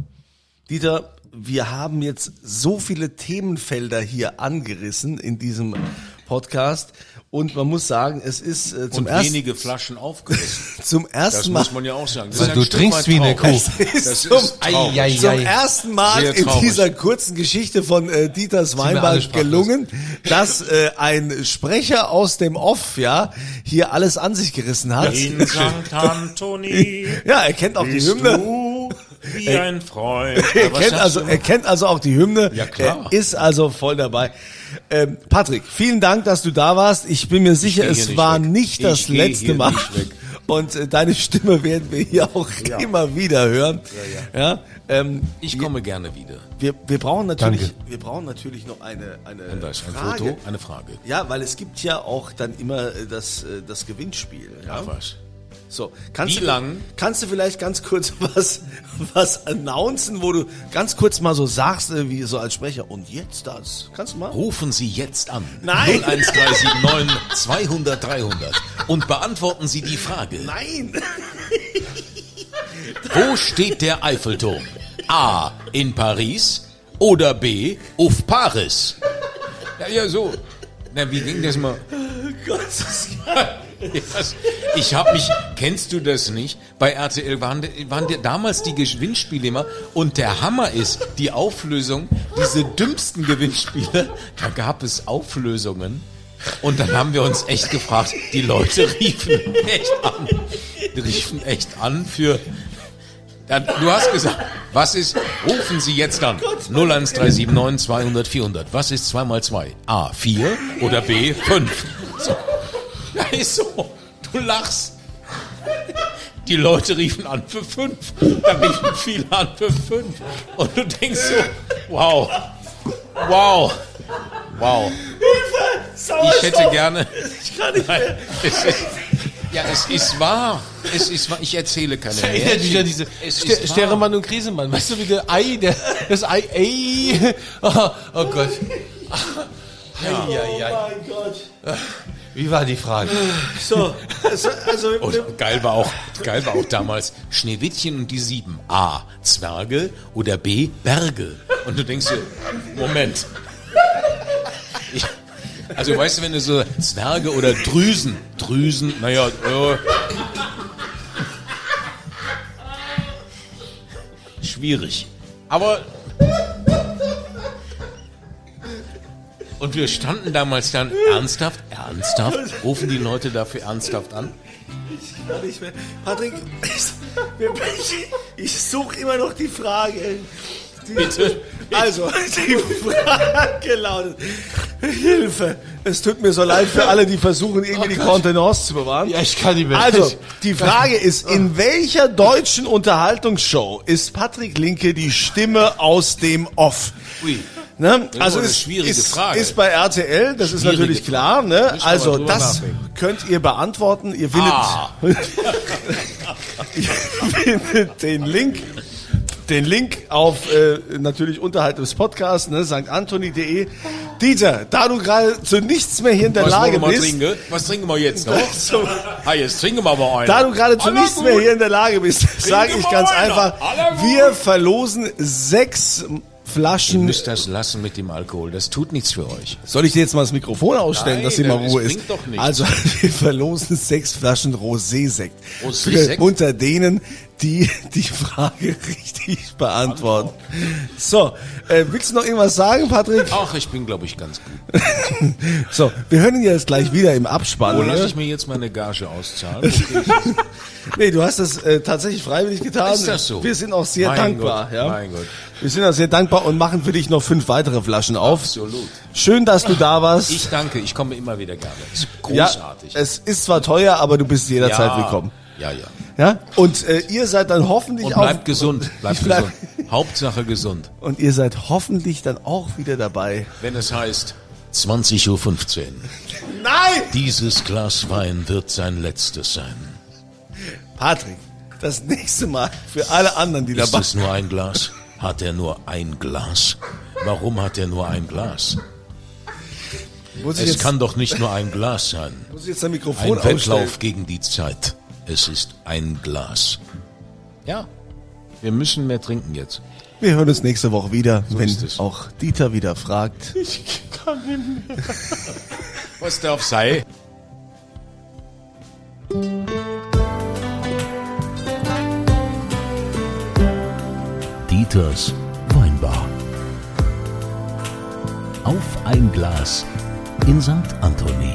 Dieter, wir haben jetzt so viele Themenfelder hier angerissen in diesem Podcast und man muss sagen, es ist äh, zum Und ersten wenige Flaschen aufgerissen. <laughs> zum ersten Das Mal muss man ja auch sagen. Das Also ist du trinkst wie eine. Kuh. ist Das zum, ist. Ei, ei, zum ei. ersten Mal in dieser kurzen Geschichte von äh, Dieters Weinberg gelungen, dass äh, ein Sprecher aus dem Off ja hier alles an sich gerissen hat. In St. Antoni <laughs> Ja, er kennt auch die Hymne. Wie ein Freund. <laughs> Er kennt, also, er kennt also auch die Hymne. Ja, klar. Er ist also voll dabei. Ähm, Patrick, vielen Dank, dass du da warst. Ich bin mir sicher, es nicht war weg. nicht Ich das letzte Mal. <laughs> Und äh, deine Stimme werden wir hier auch <laughs> immer wieder hören. Ja, ähm, Ich komme gerne wieder. wir, wir brauchen natürlich, Danke. wir brauchen natürlich noch eine, eine Und da ist ein Frage. Foto, eine Frage. Ja, weil es gibt ja auch dann immer äh, das, äh, das Gewinnspiel. Ja? Ach was. So, kannst Wie du, lang? Kannst du vielleicht ganz kurz <laughs> was, was announcen, wo du ganz kurz mal so sagst, äh, wie so als Sprecher, und jetzt das? Kannst du mal? Rufen Sie jetzt an. Nein. 01379 200 300 und beantworten Sie die Frage. Nein! <laughs> Wo steht der Eiffelturm? A. In Paris oder B. auf Paris? Ja, ja, so. Na, wie ging das mal? <laughs> Gott, das. Ich habe mich, kennst du das nicht? Bei RTL waren, waren damals die Gewinnspiele immer und der Hammer ist, die Auflösung, diese dümmsten Gewinnspiele, da gab es Auflösungen und dann haben wir uns echt gefragt, die Leute riefen echt an, riefen echt an für, du hast gesagt, was ist, rufen Sie jetzt an, 01379 200 400, was ist 2 mal 2? A, 4 oder B, 5? So. Ja, ist so. Du lachst. Die Leute riefen an für fünf. Da riefen viele an für fünf. Und du denkst so, wow. Wow. Wow. Ich hätte gerne. Ich kann nicht mehr. Ja, es ist wahr. Es ist wahr. Ich erzähle keine mich an diese Ster. Sterremann und Krisemann. Weißt du, wie der Ei, der, das Ei, Ei. <laughs> Oh, oh Gott. Ei, ei. Mein Gott. Wie war die Frage? So, also, also Und geil war auch, geil war auch damals Schneewittchen und die sieben. A. Zwerge oder B. Berge. Und du denkst dir, Moment. Ich, also weißt du, wenn du so Zwerge oder Drüsen, Drüsen, naja, äh, schwierig. Aber und wir standen damals dann ernsthaft, ernsthaft, rufen die Leute dafür ernsthaft an? kann nicht mehr. Patrick, ich, ich suche immer noch die Frage. Die, Bitte? Also, die Frage lautet, Hilfe, es tut mir so leid für alle, die versuchen, irgendwie die Kontenance zu bewahren. Ja, ich kann nicht mehr. Also, die Frage ist, in welcher deutschen Unterhaltungsshow ist Patrick Linke die Stimme aus dem Off? Ui. Ne? ist Also eine es schwierige ist, Frage. ist bei RTL, das ist Schwierige natürlich Frage. klar. Ne? Also das nachdenken. könnt ihr beantworten. Ihr findet, Ah. ihr findet den Link. Den Link auf äh, natürlich unterhalb des Podcasts, ne, stantoni.de. Dieter, da du gerade zu nichts mehr hier in der Was Lage bist, trinken? Was trinken wir jetzt noch? <laughs> so, Ah, jetzt trinken wir aber einen. da du gerade zu Aller nichts gut. mehr hier in der Lage bist, <laughs> sage ich ganz einer. einfach, Aller gut. wir verlosen sechs Ihr Flaschen müsst das lassen mit dem Alkohol. Das tut nichts für euch. Soll ich dir jetzt mal das Mikrofon ausstellen, Nein, dass hier mal Ruhe ist? doch nichts. Also, <laughs> wir verlosen sechs Flaschen Rosé-Sekt. Rosé-Sekt? Unter denen, die die Frage <laughs> richtig beantworten. So, äh, willst du noch irgendwas sagen, Patrick? Ach, ich bin, glaube ich, ganz gut. <laughs> So, wir hören ihn jetzt gleich wieder im Abspann. Wo lasse ne? ich mir jetzt meine Gage auszahlen? <laughs> Nee, du hast das äh, tatsächlich freiwillig getan. Ist das so? Wir sind auch sehr Mein dankbar. Gott, ja? mein Gott. Wir sind auch sehr dankbar und machen für dich noch fünf weitere Flaschen auf. Absolut. Schön, dass du da warst. Ich danke, ich komme immer wieder gerne. Ist ja, großartig. es ist zwar teuer, aber du bist jederzeit willkommen. Ja, ja. Ja? Und äh, ihr seid dann hoffentlich Und auch bleibt gesund. <laughs> Bleibt Bleib- gesund. Hauptsache gesund. und ihr seid hoffentlich dann auch wieder dabei. Wenn es heißt 20.15 Uhr. <laughs> Nein! Dieses Glas Wein wird sein letztes sein. Patrick, das nächste Mal für alle anderen, die Ist dabei es nur ein Glas? Hat er nur ein Glas? Warum hat er nur ein Glas? muss Es jetzt, kann doch nicht nur ein Glas sein. muss ich jetzt ein Mikrofon Ein. Wettlauf gegen die Zeit. Es ist ein Glas. Ja. Wir müssen mehr trinken jetzt. Wir hören uns nächste Woche wieder, wenn ist es. auch Dieter wieder fragt. <laughs> Was darf sei? Dieters Weinbar. Auf ein Glas in St. Anthony.